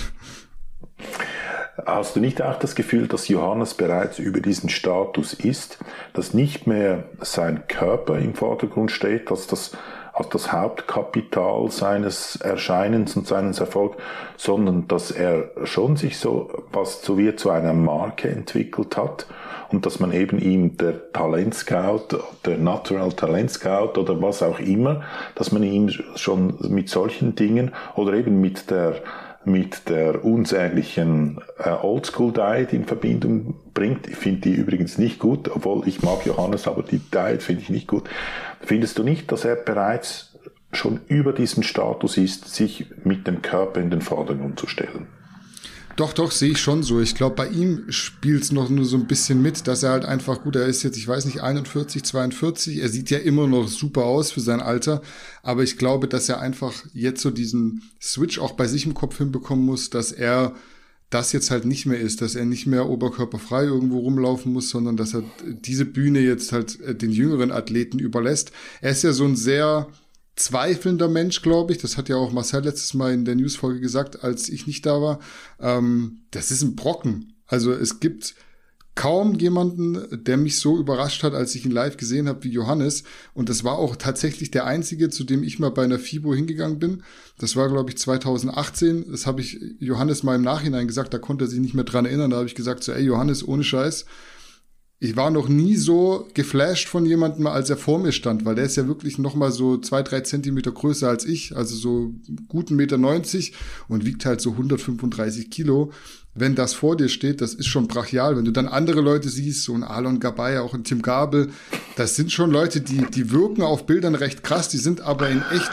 Hast du nicht auch das Gefühl, dass Johannes bereits über diesen Status ist, dass nicht mehr sein Körper im Vordergrund steht, dass das als das Hauptkapital seines Erscheinens und seines Erfolgs, sondern dass er schon sich so was zu wie zu einer Marke entwickelt hat und dass man eben ihm der Talentscout, der Natural Talent Scout oder was auch immer, dass man ihm schon mit solchen Dingen oder eben mit der mit der unsäglichen äh, Oldschool Diet in Verbindung bringt. Ich finde die übrigens nicht gut, obwohl ich mag Johannes, aber die Diet finde ich nicht gut. Findest du nicht, dass er bereits schon über diesen Status ist, sich mit dem Körper in den Vordergrund zu stellen? Doch, doch, sehe ich schon so. Ich glaube, bei ihm spielt es noch nur so ein bisschen mit, dass er halt einfach, gut, er ist jetzt, ich weiß nicht, 41, 42, er sieht ja immer noch super aus für sein Alter, aber ich glaube, dass er einfach jetzt so diesen Switch auch bei sich im Kopf hinbekommen muss, dass er das jetzt halt nicht mehr ist, dass er nicht mehr oberkörperfrei irgendwo rumlaufen muss, sondern dass er diese Bühne jetzt halt äh, den jüngeren Athleten überlässt. Er ist ja so ein sehr zweifelnder Mensch, glaube ich. Das hat ja auch Marcel letztes Mal in der Newsfolge gesagt, als ich nicht da war. Ähm, das ist ein Brocken. Also es gibt kaum jemanden, der mich so überrascht hat, als ich ihn live gesehen habe wie Johannes. Und das war auch tatsächlich der einzige, zu dem ich mal bei einer FIBO hingegangen bin. Das war, glaube ich, 2018. Das habe ich Johannes mal im Nachhinein gesagt, da konnte er sich nicht mehr dran erinnern. Da habe ich gesagt, so, ey Johannes, ohne Scheiß, ich war noch nie so geflasht von jemandem, als er vor mir stand, weil der ist ja wirklich noch mal so zwei, drei Zentimeter größer als ich, also so guten Meter 90 und wiegt halt so 135 Kilo. Wenn das vor dir steht, das ist schon brachial. Wenn du dann andere Leute siehst, so ein Alon Gabay, auch ein Tim Gabel, das sind schon Leute, die, die wirken auf Bildern recht krass, die sind aber in echt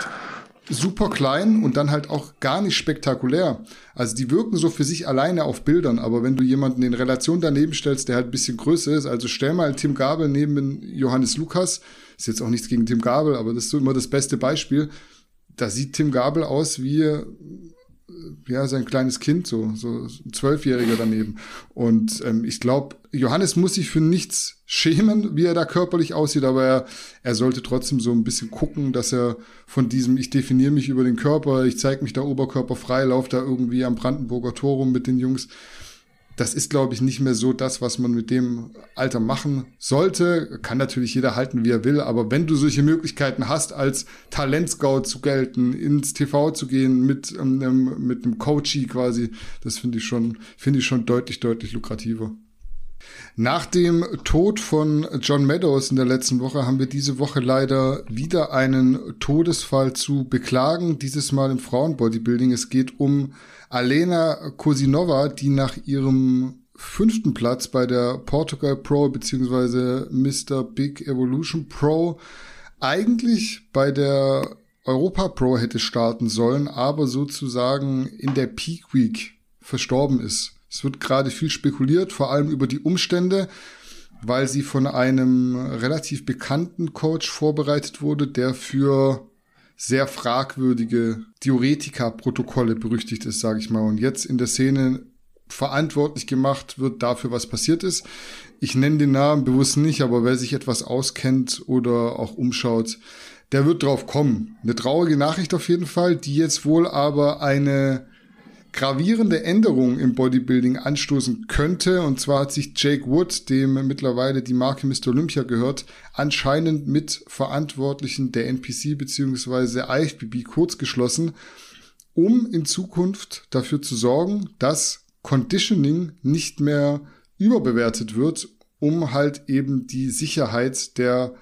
super klein und dann halt auch gar nicht spektakulär. Also die wirken so für sich alleine auf Bildern, aber wenn du jemanden in Relation daneben stellst, der halt ein bisschen größer ist, also stell mal Tim Gabel neben Johannes Lukas, ist jetzt auch nichts gegen Tim Gabel, aber das ist so immer das beste Beispiel. Da sieht Tim Gabel aus wie ja, sein kleines Kind, so, so ein Zwölfjähriger daneben. Und ähm, ich glaube, Johannes muss sich für nichts schämen, wie er da körperlich aussieht, aber er, er sollte trotzdem so ein bisschen gucken, dass er von diesem, ich definiere mich über den Körper, ich zeige mich da oberkörperfrei, laufe da irgendwie am Brandenburger Tor rum mit den Jungs, das ist, glaube ich, nicht mehr so das, was man mit dem Alter machen sollte. Kann natürlich jeder halten, wie er will, aber wenn du solche Möglichkeiten hast, als Talentscout zu gelten, ins TV zu gehen mit, ähm, mit einem Coachie quasi, das finde ich schon, finde ich schon deutlich, deutlich lukrativer. Nach dem Tod von John Meadows in der letzten Woche haben wir diese Woche leider wieder einen Todesfall zu beklagen, dieses Mal im Frauenbodybuilding. Es geht um Alena Kosinova, die nach ihrem fünften Platz bei der Portugal Pro beziehungsweise Mr. Big Evolution Pro eigentlich bei der Europa Pro hätte starten sollen, aber sozusagen in der Peak Week verstorben ist. Es wird gerade viel spekuliert, vor allem über die Umstände, weil sie von einem relativ bekannten Coach vorbereitet wurde, der für sehr fragwürdige Diuretika-Protokolle berüchtigt ist, sage ich mal. Und jetzt in der Szene verantwortlich gemacht wird dafür, was passiert ist. Ich nenne den Namen bewusst nicht, aber wer sich etwas auskennt oder auch umschaut, der wird drauf kommen. Eine traurige Nachricht auf jeden Fall, die jetzt wohl aber eine gravierende Änderung im Bodybuilding anstoßen könnte. Und zwar hat sich Jake Wood, dem mittlerweile die Marke Mr. Olympia gehört, anscheinend mit Verantwortlichen der NPC bzw. IFBB kurz geschlossen, um in Zukunft dafür zu sorgen, dass Conditioning nicht mehr überbewertet wird, um halt eben die Sicherheit der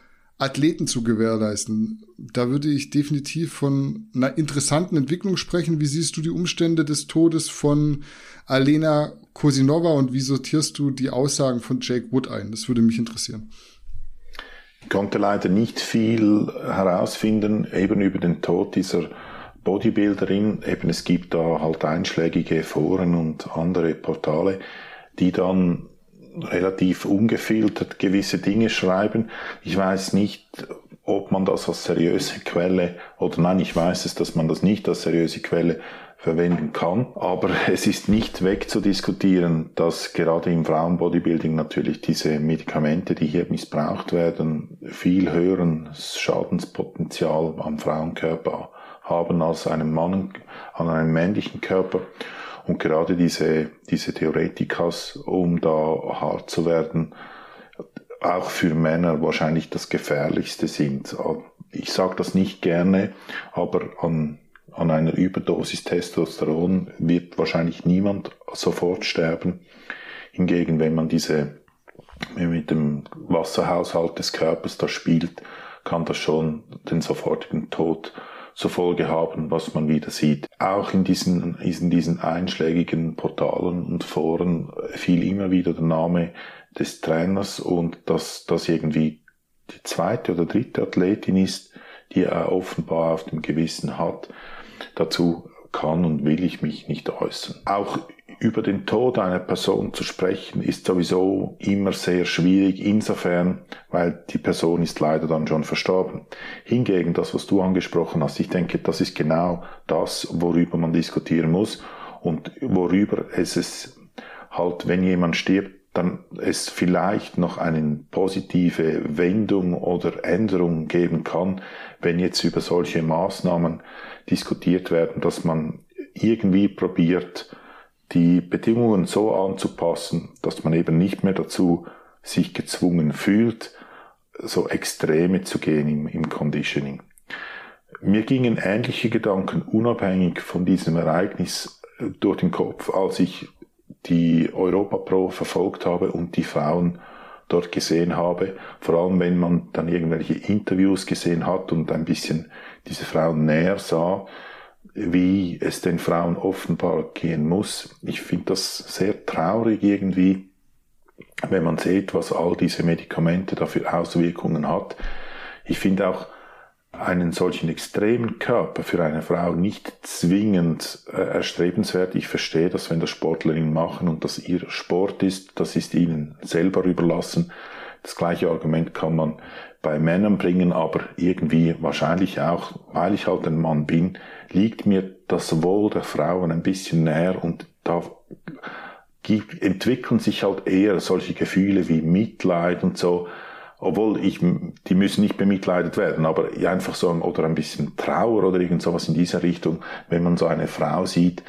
Athleten zu gewährleisten. Da würde ich definitiv von einer interessanten Entwicklung sprechen. Wie siehst du die Umstände des Todes von Alena Kosinova und wie sortierst du die Aussagen von Jake Wood ein? Das würde mich interessieren. Ich konnte leider nicht viel herausfinden, eben über den Tod dieser Bodybuilderin. Eben es gibt da halt einschlägige Foren und andere Portale, die dann relativ ungefiltert gewisse Dinge schreiben. Ich weiß nicht, ob man das als seriöse Quelle oder nein, ich weiß es, dass man das nicht als seriöse Quelle verwenden kann. Aber es ist nicht wegzudiskutieren, dass gerade im Frauenbodybuilding natürlich diese Medikamente, die hier missbraucht werden, viel höheren Schadenspotenzial am Frauenkörper haben als einem Mann, an einem männlichen Körper. Und gerade diese, diese Theoretikas, um da hart zu werden, auch für Männer wahrscheinlich das gefährlichste sind. Ich sage das nicht gerne, aber an an einer Überdosis Testosteron wird wahrscheinlich niemand sofort sterben. Hingegen, wenn man diese mit dem Wasserhaushalt des Körpers da spielt, kann das schon den sofortigen Tod zur Folge haben, was man wieder sieht. Auch in diesen, in diesen einschlägigen Portalen und Foren fiel immer wieder der Name des Trainers und dass das irgendwie die zweite oder dritte Athletin ist, die er offenbar auf dem Gewissen hat. Dazu kann und will ich mich nicht äußern. Auch über den Tod einer Person zu sprechen, ist sowieso immer sehr schwierig, insofern, weil die Person ist leider dann schon verstorben. Hingegen das, was du angesprochen hast, ich denke, das ist genau das, worüber man diskutieren muss und worüber es ist halt, wenn jemand stirbt, dann es vielleicht noch eine positive Wendung oder Änderung geben kann, wenn jetzt über solche Maßnahmen diskutiert werden, dass man irgendwie probiert, die Bedingungen so anzupassen, dass man eben nicht mehr dazu sich gezwungen fühlt, so Extreme zu gehen im, im Conditioning. Mir gingen ähnliche Gedanken unabhängig von diesem Ereignis äh, durch den Kopf, als ich die Europa Pro verfolgt habe und die Frauen dort gesehen habe. Vor allem, wenn man dann irgendwelche Interviews gesehen hat und ein bisschen diese Frauen näher sah, wie es den Frauen offenbar gehen muss. Ich finde das sehr traurig irgendwie, wenn man sieht, was all diese Medikamente dafür Auswirkungen hat. Ich finde auch, einen solchen extremen Körper für eine Frau nicht zwingend äh, erstrebenswert. Ich verstehe das, wenn das Sportlerinnen machen und das ihr Sport ist, das ist ihnen selber überlassen. Das gleiche Argument kann man bei Männern bringen, aber irgendwie wahrscheinlich auch, weil ich halt ein Mann bin, liegt mir das Wohl der Frauen ein bisschen näher und da entwickeln sich halt eher solche Gefühle wie Mitleid und so, obwohl ich, die müssen nicht bemitleidet werden, aber einfach so, oder ein bisschen Trauer oder irgend sowas in dieser Richtung, wenn man so eine Frau sieht,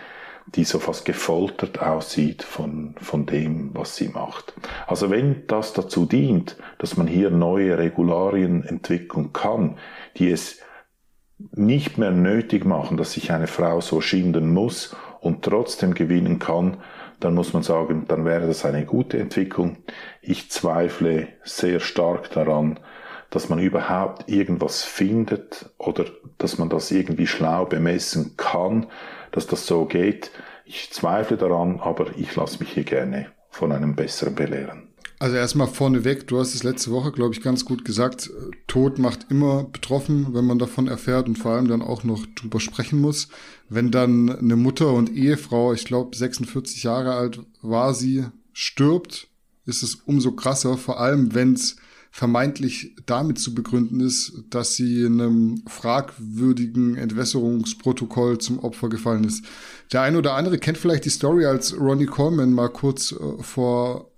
die so fast gefoltert aussieht von, von dem, was sie macht. Also wenn das dazu dient, dass man hier neue Regularien entwickeln kann, die es nicht mehr nötig machen, dass sich eine Frau so schinden muss und trotzdem gewinnen kann, dann muss man sagen, dann wäre das eine gute Entwicklung. Ich zweifle sehr stark daran, dass man überhaupt irgendwas findet oder dass man das irgendwie schlau bemessen kann, dass das so geht. Ich zweifle daran, aber ich lasse mich hier gerne von einem Besseren belehren. Also erstmal vorneweg, du hast es letzte Woche, glaube ich, ganz gut gesagt. Tod macht immer betroffen, wenn man davon erfährt und vor allem dann auch noch drüber sprechen muss. Wenn dann eine Mutter und Ehefrau, ich glaube 46 Jahre alt war sie, stirbt, ist es umso krasser, vor allem wenn es vermeintlich damit zu begründen ist, dass sie einem fragwürdigen Entwässerungsprotokoll zum Opfer gefallen ist. Der eine oder andere kennt vielleicht die Story, als Ronnie Coleman mal kurz äh, vor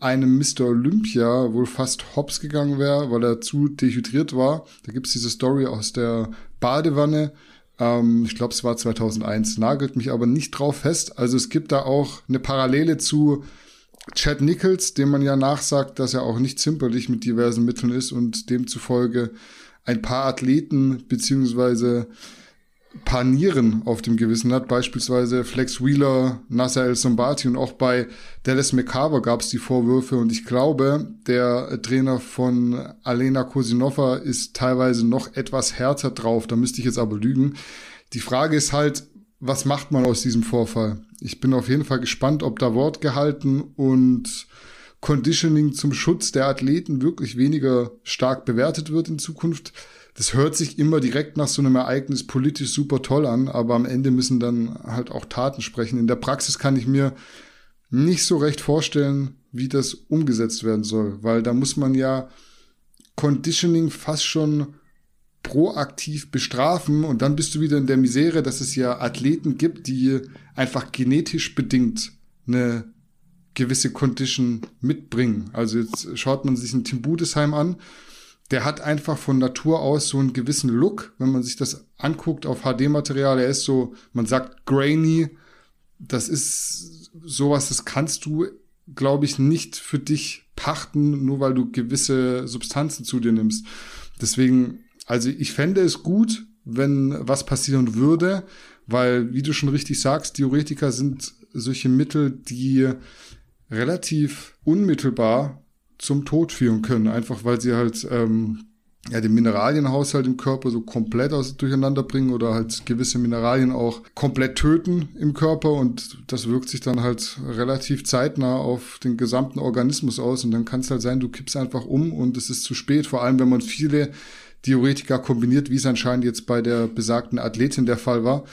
einem Mr. Olympia wohl fast hops gegangen wäre, weil er zu dehydriert war. Da gibt's diese Story aus der Badewanne. Ähm, ich glaube, es war 2001, nagelt mich aber nicht drauf fest. Also es gibt da auch eine Parallele zu Chad Nichols, dem man ja nachsagt, dass er auch nicht zimperlich mit diversen Mitteln ist und demzufolge ein paar Athleten beziehungsweise Panieren auf dem Gewissen hat, beispielsweise Flex Wheeler, Nasser El Sombati und auch bei Dallas McCarver gab es die Vorwürfe und ich glaube, der Trainer von Alena Kosinova ist teilweise noch etwas härter drauf, da müsste ich jetzt aber lügen. Die Frage ist halt, was macht man aus diesem Vorfall? Ich bin auf jeden Fall gespannt, ob da Wort gehalten und Conditioning zum Schutz der Athleten wirklich weniger stark bewertet wird in Zukunft das hört sich immer direkt nach so einem Ereignis politisch super toll an, aber am Ende müssen dann halt auch Taten sprechen. In der Praxis kann ich mir nicht so recht vorstellen, wie das umgesetzt werden soll, weil da muss man ja Conditioning fast schon proaktiv bestrafen und dann bist du wieder in der Misere, dass es ja Athleten gibt, die einfach genetisch bedingt eine gewisse Condition mitbringen. Also jetzt schaut man sich einen Tim Budesheim an, der hat einfach von Natur aus so einen gewissen Look, wenn man sich das anguckt auf HD-Material, er ist so, man sagt grainy, das ist sowas, das kannst du, glaube ich, nicht für dich pachten, nur weil du gewisse Substanzen zu dir nimmst. Deswegen, also ich fände es gut, wenn was passieren würde, weil, wie du schon richtig sagst, Theoretiker sind solche Mittel, die relativ unmittelbar zum Tod führen können, einfach weil sie halt ähm, ja, den Mineralienhaushalt im Körper so komplett aus, durcheinander bringen oder halt gewisse Mineralien auch komplett töten im Körper und das wirkt sich dann halt relativ zeitnah auf den gesamten Organismus aus und dann kann es halt sein, du kippst einfach um und es ist zu spät, vor allem wenn man viele Diuretika kombiniert, wie es anscheinend jetzt bei der besagten Athletin der Fall war,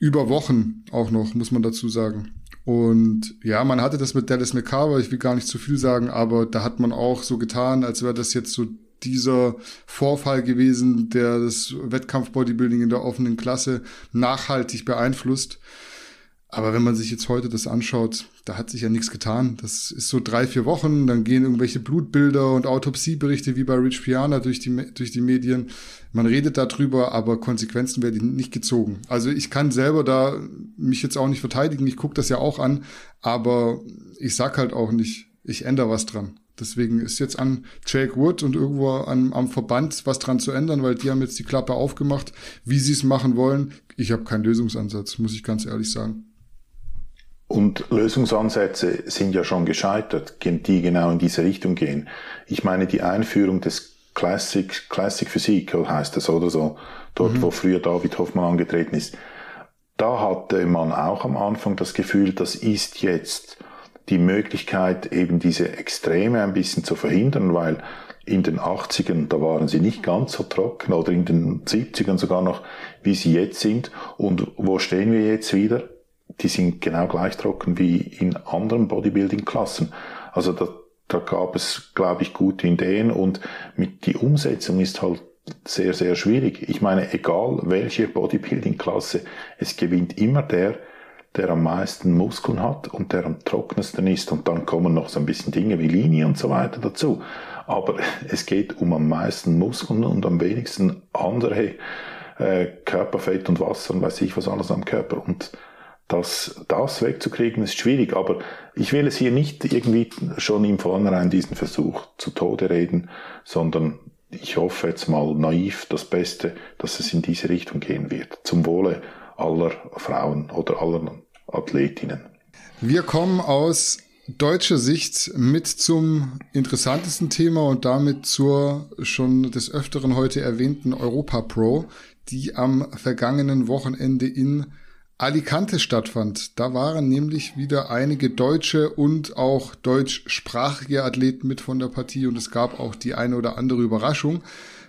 über Wochen auch noch, muss man dazu sagen. Und ja, man hatte das mit Dallas McCarver, ich will gar nicht zu viel sagen, aber da hat man auch so getan, als wäre das jetzt so dieser Vorfall gewesen, der das Wettkampf-Bodybuilding in der offenen Klasse nachhaltig beeinflusst. Aber wenn man sich jetzt heute das anschaut, da hat sich ja nichts getan. Das ist so drei, vier Wochen, dann gehen irgendwelche Blutbilder und Autopsieberichte wie bei Rich Piana durch die, durch die Medien. Man redet darüber, aber Konsequenzen werden nicht gezogen. Also ich kann selber da mich jetzt auch nicht verteidigen, ich gucke das ja auch an, aber ich sag halt auch nicht, ich ändere was dran. Deswegen ist jetzt an Jake Wood und irgendwo an, am Verband was dran zu ändern, weil die haben jetzt die Klappe aufgemacht, wie sie es machen wollen. Ich habe keinen Lösungsansatz, muss ich ganz ehrlich sagen. Und Lösungsansätze sind ja schon gescheitert, die genau in diese Richtung gehen. Ich meine, die Einführung des Classic, Classic Physik heißt das oder so, dort mhm. wo früher David Hoffmann angetreten ist. Da hatte man auch am Anfang das Gefühl, das ist jetzt die Möglichkeit, eben diese Extreme ein bisschen zu verhindern, weil in den 80ern, da waren sie nicht ganz so trocken oder in den 70ern sogar noch, wie sie jetzt sind. Und wo stehen wir jetzt wieder? die sind genau gleich trocken wie in anderen Bodybuilding-Klassen. Also da, da gab es, glaube ich, gute Ideen und mit die Umsetzung ist halt sehr, sehr schwierig. Ich meine, egal welche Bodybuilding-Klasse, es gewinnt immer der, der am meisten Muskeln hat und der am trockensten ist. Und dann kommen noch so ein bisschen Dinge wie Linie und so weiter dazu. Aber es geht um am meisten Muskeln und am wenigsten andere äh, Körperfett und Wasser und weiß ich was alles am Körper. Und das, das wegzukriegen ist schwierig, aber ich will es hier nicht irgendwie schon im Vornherein diesen Versuch zu Tode reden, sondern ich hoffe jetzt mal naiv das Beste, dass es in diese Richtung gehen wird, zum Wohle aller Frauen oder aller Athletinnen. Wir kommen aus deutscher Sicht mit zum interessantesten Thema und damit zur schon des Öfteren heute erwähnten Europa Pro, die am vergangenen Wochenende in Alicante stattfand. Da waren nämlich wieder einige deutsche und auch deutschsprachige Athleten mit von der Partie und es gab auch die eine oder andere Überraschung.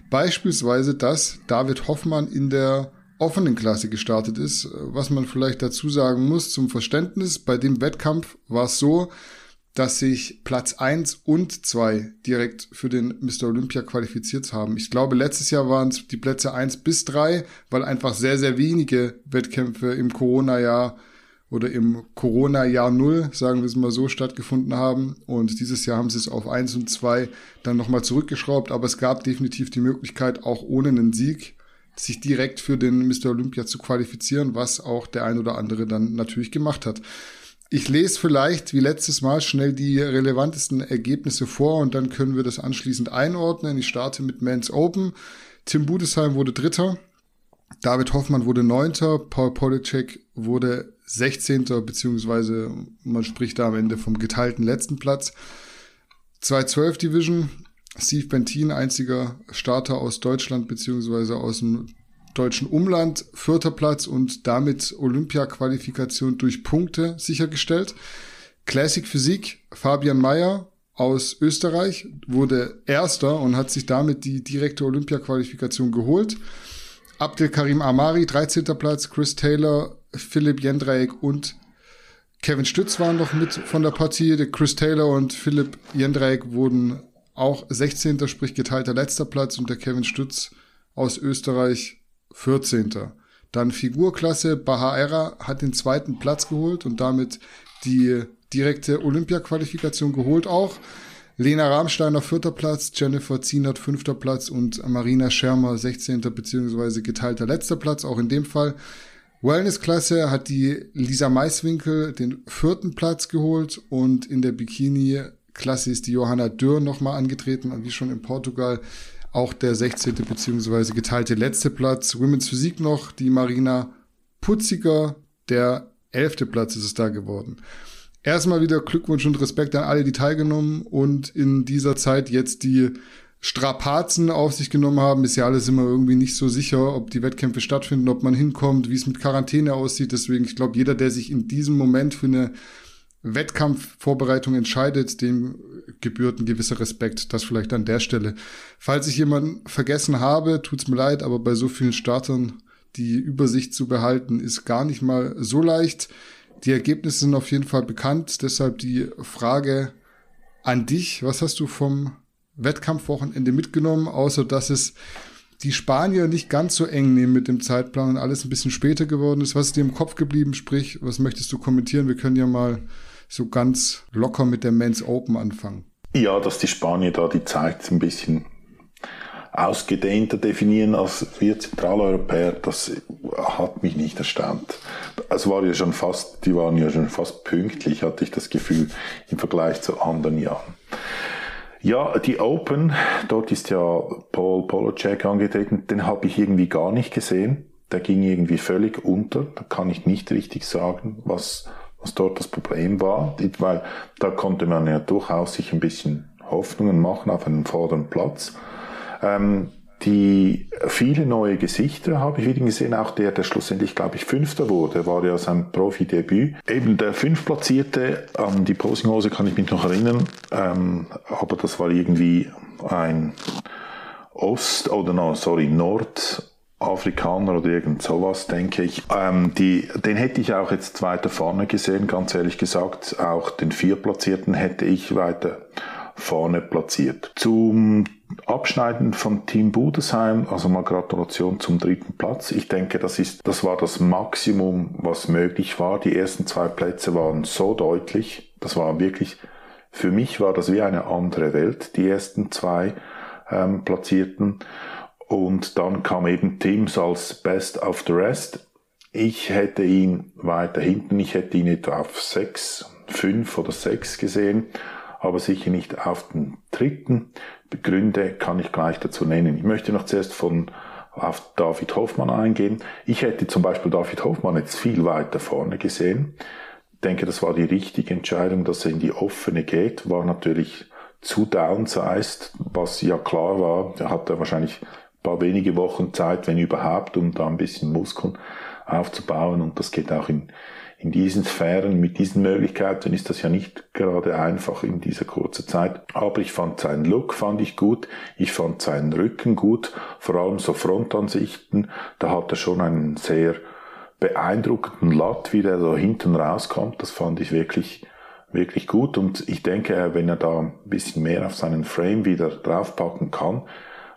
Beispielsweise, dass David Hoffmann in der offenen Klasse gestartet ist. Was man vielleicht dazu sagen muss zum Verständnis, bei dem Wettkampf war es so, dass sich Platz eins und zwei direkt für den Mr. Olympia qualifiziert haben. Ich glaube, letztes Jahr waren es die Plätze eins bis drei, weil einfach sehr, sehr wenige Wettkämpfe im Corona-Jahr oder im Corona-Jahr Null, sagen wir es mal so, stattgefunden haben. Und dieses Jahr haben sie es auf eins und zwei dann nochmal zurückgeschraubt. Aber es gab definitiv die Möglichkeit, auch ohne einen Sieg sich direkt für den Mr. Olympia zu qualifizieren, was auch der ein oder andere dann natürlich gemacht hat. Ich lese vielleicht wie letztes Mal schnell die relevantesten Ergebnisse vor und dann können wir das anschließend einordnen. Ich starte mit Men's Open. Tim Budesheim wurde Dritter. David Hoffmann wurde Neunter. Paul Policek wurde Sechzehnter, beziehungsweise man spricht da am Ende vom geteilten letzten Platz. 212 Division. Steve Bentin, einziger Starter aus Deutschland, beziehungsweise aus dem deutschen Umland, vierter Platz und damit Olympia-Qualifikation durch Punkte sichergestellt. Classic Physik, Fabian Mayer aus Österreich wurde erster und hat sich damit die direkte Olympia-Qualifikation geholt. Abdel Karim Amari, 13. Platz, Chris Taylor, Philipp Jendreik und Kevin Stütz waren noch mit von der Partie. Chris Taylor und Philipp Jendreik wurden auch 16. sprich geteilter letzter Platz und der Kevin Stütz aus Österreich 14. Dann Figurklasse, Bahaera hat den zweiten Platz geholt und damit die direkte Olympia-Qualifikation geholt auch. Lena Rahmsteiner vierter Platz, Jennifer Zienert fünfter Platz und Marina Schermer 16. beziehungsweise geteilter letzter Platz, auch in dem Fall. Wellness-Klasse hat die Lisa Maiswinkel den vierten Platz geholt und in der Bikini-Klasse ist die Johanna Dürr nochmal angetreten, wie schon in Portugal auch der 16. beziehungsweise geteilte letzte Platz. Women's Physik noch, die Marina Putziger, der elfte Platz ist es da geworden. Erstmal wieder Glückwunsch und Respekt an alle, die teilgenommen und in dieser Zeit jetzt die Strapazen auf sich genommen haben. Ist ja alles immer irgendwie nicht so sicher, ob die Wettkämpfe stattfinden, ob man hinkommt, wie es mit Quarantäne aussieht. Deswegen, ich glaube, jeder, der sich in diesem Moment für eine Wettkampfvorbereitung entscheidet, dem gebührt ein gewisser Respekt. Das vielleicht an der Stelle. Falls ich jemanden vergessen habe, tut's mir leid, aber bei so vielen Startern die Übersicht zu behalten, ist gar nicht mal so leicht. Die Ergebnisse sind auf jeden Fall bekannt, deshalb die Frage an dich. Was hast du vom Wettkampfwochenende mitgenommen, außer dass es die Spanier nicht ganz so eng nehmen mit dem Zeitplan und alles ein bisschen später geworden ist. Was ist dir im Kopf geblieben? Sprich, was möchtest du kommentieren? Wir können ja mal so ganz locker mit der Men's Open anfangen. Ja, dass die Spanier da die Zeit ein bisschen ausgedehnter definieren als wir Zentraleuropäer, das hat mich nicht erstaunt. Es war ja schon fast, die waren ja schon fast pünktlich, hatte ich das Gefühl, im Vergleich zu anderen Jahren. Ja, die Open, dort ist ja Paul Polacek angetreten, den habe ich irgendwie gar nicht gesehen. Der ging irgendwie völlig unter. Da kann ich nicht richtig sagen, was, was dort das Problem war, weil da konnte man ja durchaus sich ein bisschen Hoffnungen machen auf einen vorderen Platz. Ähm, die viele neue Gesichter habe ich wieder gesehen, auch der, der schlussendlich, glaube ich, Fünfter wurde, war ja sein Profi-Debüt. Eben der Fünftplatzierte, an die Posinghose kann ich mich noch erinnern, ähm, aber das war irgendwie ein Ost- oder no, sorry, Nordafrikaner oder irgend sowas, denke ich. Ähm, die, den hätte ich auch jetzt weiter vorne gesehen, ganz ehrlich gesagt. Auch den Vierplatzierten hätte ich weiter vorne platziert. Zum Abschneiden von Team Budesheim, also mal Gratulation zum dritten Platz. Ich denke, das ist, das war das Maximum, was möglich war. Die ersten zwei Plätze waren so deutlich. Das war wirklich, für mich war das wie eine andere Welt, die ersten zwei ähm, Platzierten. Und dann kam eben Teams als Best of the Rest. Ich hätte ihn weiter hinten, ich hätte ihn etwa auf sechs, fünf oder sechs gesehen aber sicher nicht auf den dritten. Gründe kann ich gleich dazu nennen. Ich möchte noch zuerst von auf David Hoffmann eingehen. Ich hätte zum Beispiel David Hoffmann jetzt viel weiter vorne gesehen. Ich denke, das war die richtige Entscheidung, dass er in die offene geht. War natürlich zu downsized, was ja klar war. Er hatte wahrscheinlich ein paar wenige Wochen Zeit, wenn überhaupt, um da ein bisschen Muskeln aufzubauen. Und das geht auch in, in diesen Sphären, mit diesen Möglichkeiten ist das ja nicht gerade einfach in dieser kurzen Zeit. Aber ich fand seinen Look, fand ich gut. Ich fand seinen Rücken gut. Vor allem so Frontansichten. Da hat er schon einen sehr beeindruckenden Latt, wie der so hinten rauskommt. Das fand ich wirklich, wirklich gut. Und ich denke, wenn er da ein bisschen mehr auf seinen Frame wieder draufpacken kann,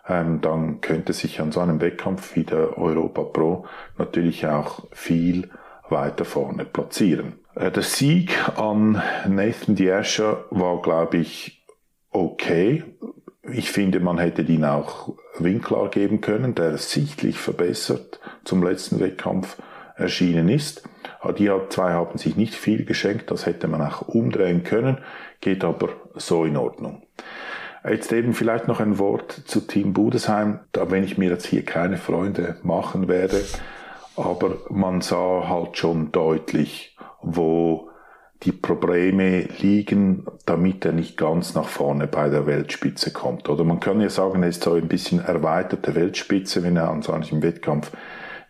ähm, dann könnte sich an so einem Wettkampf wie der Europa Pro natürlich auch viel weiter vorne platzieren. Äh, der Sieg an Nathan Diasher war, glaube ich, okay. Ich finde, man hätte ihn auch Winkler geben können, der sichtlich verbessert zum letzten Wettkampf erschienen ist. Äh, die zwei haben sich nicht viel geschenkt, das hätte man auch umdrehen können, geht aber so in Ordnung. Jetzt eben vielleicht noch ein Wort zu Team Budesheim, da wenn ich mir jetzt hier keine Freunde machen werde, aber man sah halt schon deutlich, wo die Probleme liegen, damit er nicht ganz nach vorne bei der Weltspitze kommt. Oder man kann ja sagen, er ist so ein bisschen erweiterte Weltspitze, wenn er an so einem Wettkampf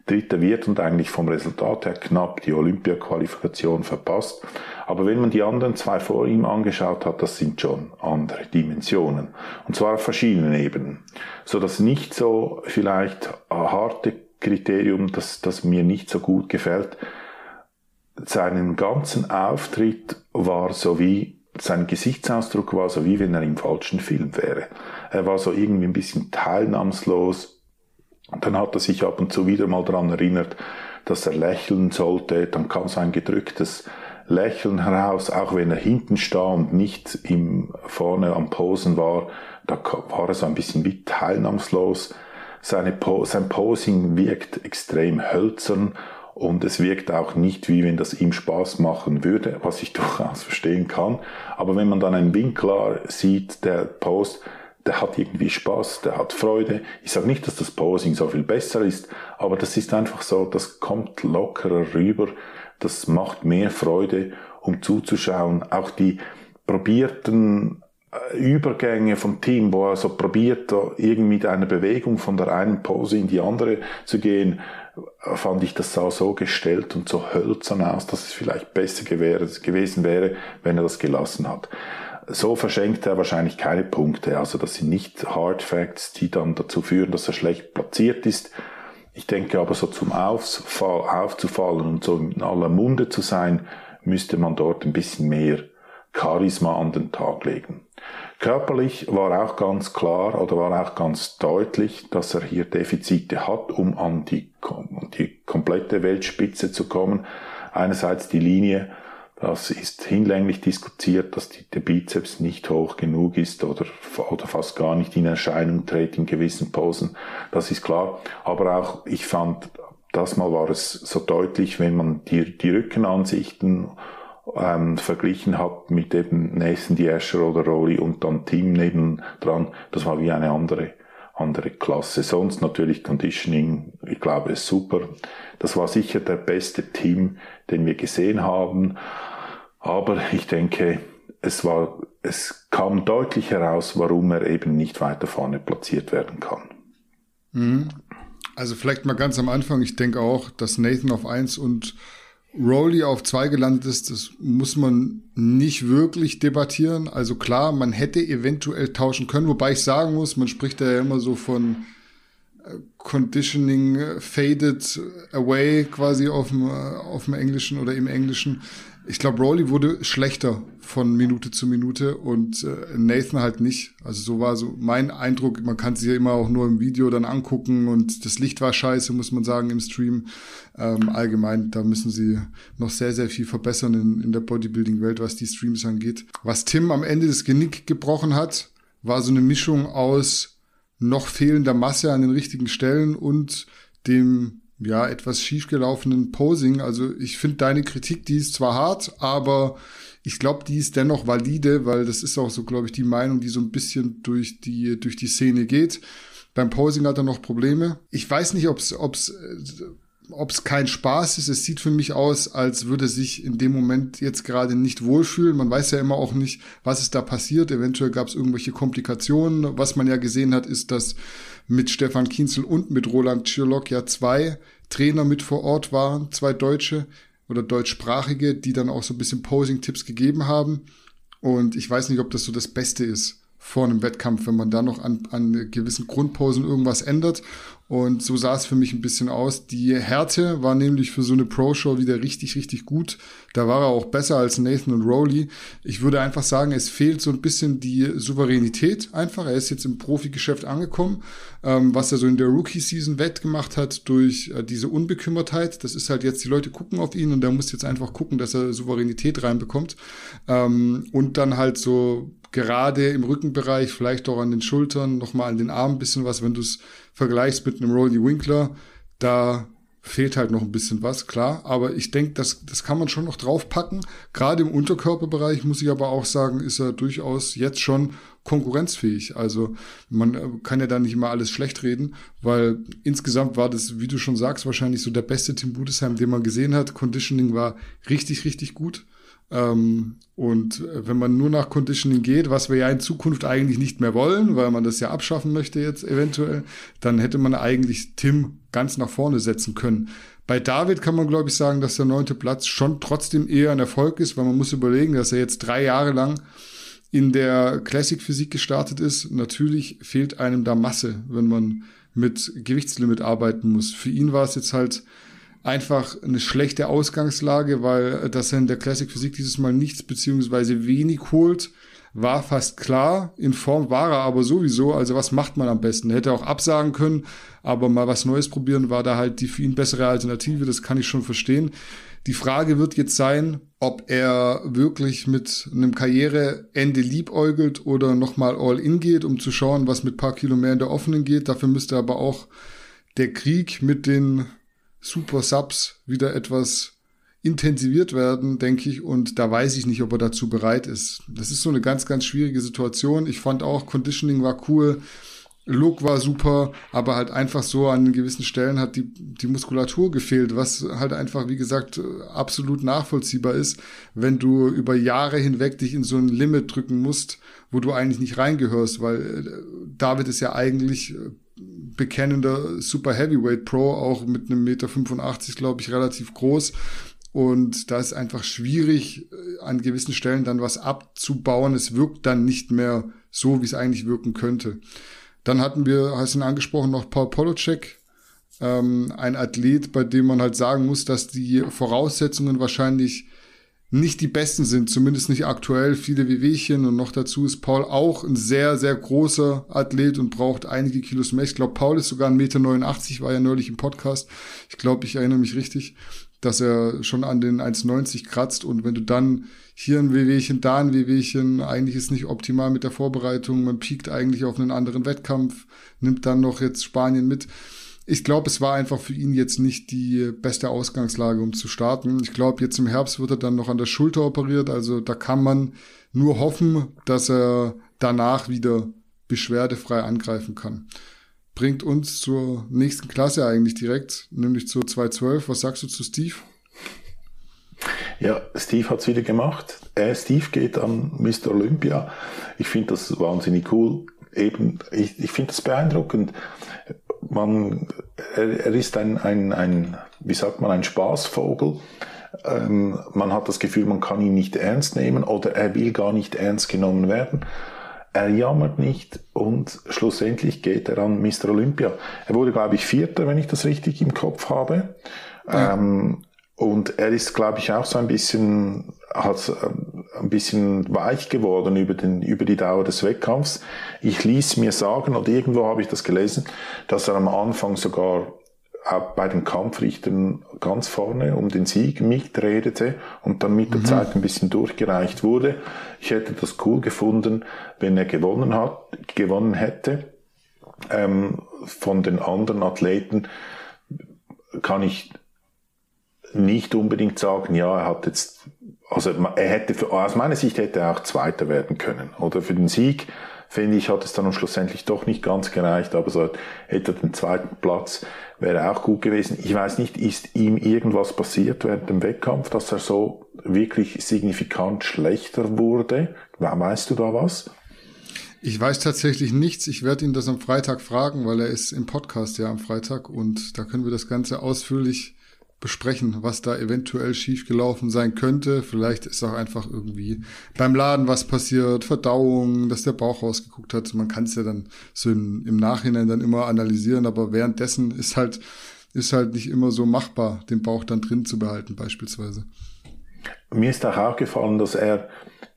Dritter wird und eigentlich vom Resultat her knapp die Olympia-Qualifikation verpasst. Aber wenn man die anderen zwei vor ihm angeschaut hat, das sind schon andere Dimensionen. Und zwar auf verschiedenen Ebenen. So dass nicht so vielleicht harte Kriterium, das, das mir nicht so gut gefällt. Seinen ganzen Auftritt war so wie sein Gesichtsausdruck war so, wie wenn er im falschen Film wäre. Er war so irgendwie ein bisschen teilnahmslos. Dann hat er sich ab und zu wieder mal daran erinnert, dass er lächeln sollte. Dann kam so ein gedrücktes Lächeln heraus, auch wenn er hinten stand und nicht im, vorne am Posen war. Da war er so ein bisschen wie teilnahmslos. Seine po sein Posing wirkt extrem hölzern und es wirkt auch nicht, wie wenn das ihm Spaß machen würde, was ich durchaus verstehen kann. Aber wenn man dann einen Winkler sieht, der Post, der hat irgendwie Spaß, der hat Freude. Ich sage nicht, dass das Posing so viel besser ist, aber das ist einfach so, das kommt lockerer rüber, das macht mehr Freude, um zuzuschauen. Auch die probierten äh, Übergänge vom Team, wo er so probiert, irgendwie mit einer Bewegung von der einen Pose in die andere zu gehen, fand ich, das sah so gestellt und so hölzern aus, dass es vielleicht besser gewesen wäre, wenn er das gelassen hat. So verschenkt er wahrscheinlich keine Punkte. Also das sind nicht Hard Facts, die dann dazu führen, dass er schlecht platziert ist. Ich denke aber so zum Aufsfall, aufzufallen und so in aller Munde zu sein, müsste man dort ein bisschen mehr Charisma an den Tag legen. Körperlich war auch ganz klar oder war auch ganz deutlich, dass er hier Defizite hat, um an die, die komplette Weltspitze zu kommen. Einerseits die Linie, das ist hinlänglich diskutiert, dass die, der Bizeps nicht hoch genug ist oder, oder fast gar nicht in Erscheinung tritt in gewissen Posen. Das ist klar. Aber auch, ich fand, das mal war es so deutlich, wenn man die, die Rückenansichten ähm, verglichen hat mit eben Nathan Diasher oder Rolly und dann Team nebendran, das war wie eine andere, andere Klasse. Sonst natürlich Conditioning, ich glaube, ist super. Das war sicher der beste Team, den wir gesehen haben. Aber ich denke, es war, es kam deutlich heraus, warum er eben nicht weiter vorne platziert werden kann. Mhm. Also vielleicht mal ganz am Anfang, ich denke auch, dass Nathan auf eins und Rowley auf zwei gelandet ist, das muss man nicht wirklich debattieren. Also klar, man hätte eventuell tauschen können, wobei ich sagen muss, man spricht da ja immer so von äh, Conditioning faded away quasi auf dem, äh, auf dem Englischen oder im Englischen ich glaube, Rowley wurde schlechter von Minute zu Minute und äh, Nathan halt nicht. Also so war so mein Eindruck. Man kann sich ja immer auch nur im Video dann angucken und das Licht war scheiße, muss man sagen, im Stream. Ähm, allgemein, da müssen sie noch sehr, sehr viel verbessern in, in der Bodybuilding-Welt, was die Streams angeht. Was Tim am Ende des Genick gebrochen hat, war so eine Mischung aus noch fehlender Masse an den richtigen Stellen und dem ja, etwas schiefgelaufenen Posing. Also ich finde deine Kritik, die ist zwar hart, aber ich glaube, die ist dennoch valide, weil das ist auch so, glaube ich, die Meinung, die so ein bisschen durch die, durch die Szene geht. Beim Posing hat er noch Probleme. Ich weiß nicht, ob es ob's, ob's kein Spaß ist. Es sieht für mich aus, als würde sich in dem Moment jetzt gerade nicht wohlfühlen. Man weiß ja immer auch nicht, was ist da passiert. Eventuell gab es irgendwelche Komplikationen. Was man ja gesehen hat, ist, dass mit Stefan Kienzel und mit Roland Schirlock ja zwei Trainer mit vor Ort waren, zwei Deutsche oder deutschsprachige, die dann auch so ein bisschen Posing-Tipps gegeben haben. Und ich weiß nicht, ob das so das Beste ist vor einem Wettkampf, wenn man da noch an, an gewissen Grundposen irgendwas ändert. Und so sah es für mich ein bisschen aus. Die Härte war nämlich für so eine Pro-Show wieder richtig, richtig gut. Da war er auch besser als Nathan und Rowley. Ich würde einfach sagen, es fehlt so ein bisschen die Souveränität einfach. Er ist jetzt im Profigeschäft angekommen, ähm, was er so in der Rookie-Season wettgemacht hat durch äh, diese Unbekümmertheit. Das ist halt jetzt, die Leute gucken auf ihn und er muss jetzt einfach gucken, dass er Souveränität reinbekommt. Ähm, und dann halt so gerade im Rückenbereich, vielleicht auch an den Schultern, nochmal an den Armen ein bisschen was, wenn du es vergleichst mit einem Rolly Winkler, da fehlt halt noch ein bisschen was, klar. Aber ich denke, das, das kann man schon noch draufpacken. Gerade im Unterkörperbereich muss ich aber auch sagen, ist er durchaus jetzt schon konkurrenzfähig. Also man äh, kann ja da nicht immer alles schlecht reden, weil insgesamt war das, wie du schon sagst, wahrscheinlich so der beste Tim Budesheim, den man gesehen hat. Conditioning war richtig, richtig gut. Ähm, und äh, wenn man nur nach Conditioning geht, was wir ja in Zukunft eigentlich nicht mehr wollen, weil man das ja abschaffen möchte jetzt eventuell, dann hätte man eigentlich Tim ganz nach vorne setzen können. Bei David kann man, glaube ich, sagen, dass der neunte Platz schon trotzdem eher ein Erfolg ist, weil man muss überlegen, dass er jetzt drei Jahre lang in der Classic Physik gestartet ist. Natürlich fehlt einem da Masse, wenn man mit Gewichtslimit arbeiten muss. Für ihn war es jetzt halt einfach eine schlechte Ausgangslage, weil dass er in der Classic Physik dieses Mal nichts beziehungsweise wenig holt, war fast klar. In Form war er aber sowieso. Also was macht man am besten? Hätte auch absagen können, aber mal was Neues probieren war da halt die für ihn bessere Alternative. Das kann ich schon verstehen. Die Frage wird jetzt sein, ob er wirklich mit einem Karriereende liebäugelt oder nochmal all in geht, um zu schauen, was mit paar Kilo mehr in der offenen geht. Dafür müsste aber auch der Krieg mit den Super Subs wieder etwas intensiviert werden, denke ich, und da weiß ich nicht, ob er dazu bereit ist. Das ist so eine ganz, ganz schwierige Situation. Ich fand auch, Conditioning war cool, Look war super, aber halt einfach so an gewissen Stellen hat die, die Muskulatur gefehlt, was halt einfach, wie gesagt, absolut nachvollziehbar ist, wenn du über Jahre hinweg dich in so ein Limit drücken musst, wo du eigentlich nicht reingehörst, weil äh, David ist ja eigentlich äh, bekennender Super Heavyweight Pro, auch mit einem Meter 85, glaube ich, relativ groß. Und da ist einfach schwierig, äh, an gewissen Stellen dann was abzubauen. Es wirkt dann nicht mehr so, wie es eigentlich wirken könnte. Dann hatten wir, hast du ihn angesprochen, noch Paul Polocek, ähm, ein Athlet, bei dem man halt sagen muss, dass die Voraussetzungen wahrscheinlich nicht die besten sind, zumindest nicht aktuell, viele Wehwehchen und noch dazu ist Paul auch ein sehr, sehr großer Athlet und braucht einige Kilos mehr. Ich glaube, Paul ist sogar 1,89 Meter, war ja neulich im Podcast. Ich glaube, ich erinnere mich richtig, dass er schon an den 1,90 kratzt und wenn du dann hier ein Wehwehchen, da ein Wehwehchen, eigentlich ist nicht optimal mit der Vorbereitung, man piekt eigentlich auf einen anderen Wettkampf, nimmt dann noch jetzt Spanien mit ich glaube, es war einfach für ihn jetzt nicht die beste Ausgangslage, um zu starten. Ich glaube, jetzt im Herbst wird er dann noch an der Schulter operiert. Also da kann man nur hoffen, dass er danach wieder beschwerdefrei angreifen kann. Bringt uns zur nächsten Klasse eigentlich direkt, nämlich zur 212. Was sagst du zu Steve? Ja, Steve hat's wieder gemacht. Äh, Steve geht an Mr. Olympia. Ich finde das wahnsinnig cool. Eben, ich, ich finde das beeindruckend man, er, er ist ein, ein, ein, wie sagt man, ein Spaßvogel. Ähm, man hat das Gefühl, man kann ihn nicht ernst nehmen oder er will gar nicht ernst genommen werden. Er jammert nicht und schlussendlich geht er an Mr. Olympia. Er wurde, glaube ich, Vierter, wenn ich das richtig im Kopf habe. Ja. Ähm, und er ist, glaube ich, auch so ein bisschen, hat äh, ein bisschen weich geworden über, den, über die Dauer des Wettkampfs. Ich ließ mir sagen, oder irgendwo habe ich das gelesen, dass er am Anfang sogar auch bei den Kampfrichtern ganz vorne um den Sieg mitredete und dann mit der mhm. Zeit ein bisschen durchgereicht wurde. Ich hätte das cool gefunden, wenn er gewonnen hat, gewonnen hätte. Ähm, von den anderen Athleten kann ich nicht unbedingt sagen, ja, er hat jetzt, also er hätte, für, aus meiner Sicht hätte er auch Zweiter werden können. Oder für den Sieg, finde ich, hat es dann schlussendlich doch nicht ganz gereicht, aber so hätte den zweiten Platz wäre auch gut gewesen. Ich weiß nicht, ist ihm irgendwas passiert während dem Wettkampf, dass er so wirklich signifikant schlechter wurde? Weißt du da was? Ich weiß tatsächlich nichts. Ich werde ihn das am Freitag fragen, weil er ist im Podcast ja am Freitag und da können wir das Ganze ausführlich besprechen, was da eventuell schiefgelaufen sein könnte. Vielleicht ist auch einfach irgendwie beim Laden was passiert, Verdauung, dass der Bauch rausgeguckt hat. Man kann es ja dann so im, im Nachhinein dann immer analysieren, aber währenddessen ist halt, ist halt nicht immer so machbar, den Bauch dann drin zu behalten, beispielsweise. Mir ist auch aufgefallen, dass er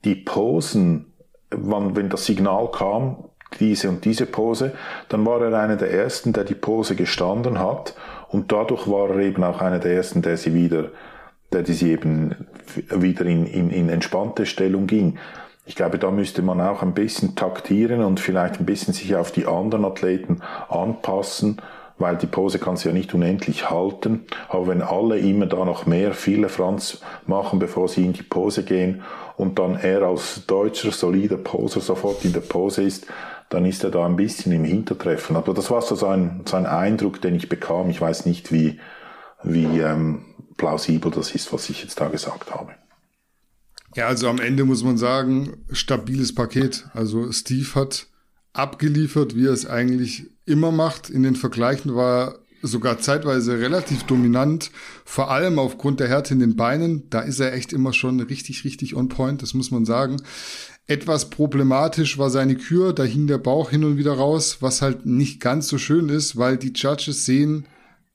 die Posen, wann, wenn das Signal kam, diese und diese Pose, dann war er einer der ersten, der die Pose gestanden hat und dadurch war er eben auch einer der ersten, der sie wieder, der sie eben wieder in, in, in entspannte Stellung ging. Ich glaube, da müsste man auch ein bisschen taktieren und vielleicht ein bisschen sich auf die anderen Athleten anpassen, weil die Pose kann sie ja nicht unendlich halten. Aber wenn alle immer da noch mehr viele Franz machen, bevor sie in die Pose gehen und dann er als deutscher, solider Poser sofort in der Pose ist, dann ist er da ein bisschen im Hintertreffen. Aber das war so ein, so ein Eindruck, den ich bekam. Ich weiß nicht, wie, wie ähm, plausibel das ist, was ich jetzt da gesagt habe. Ja, also am Ende muss man sagen, stabiles Paket. Also Steve hat abgeliefert, wie er es eigentlich immer macht. In den Vergleichen war er sogar zeitweise relativ dominant, vor allem aufgrund der Härte in den Beinen. Da ist er echt immer schon richtig, richtig on point, das muss man sagen. Etwas problematisch war seine Kür, da hing der Bauch hin und wieder raus, was halt nicht ganz so schön ist, weil die Judges sehen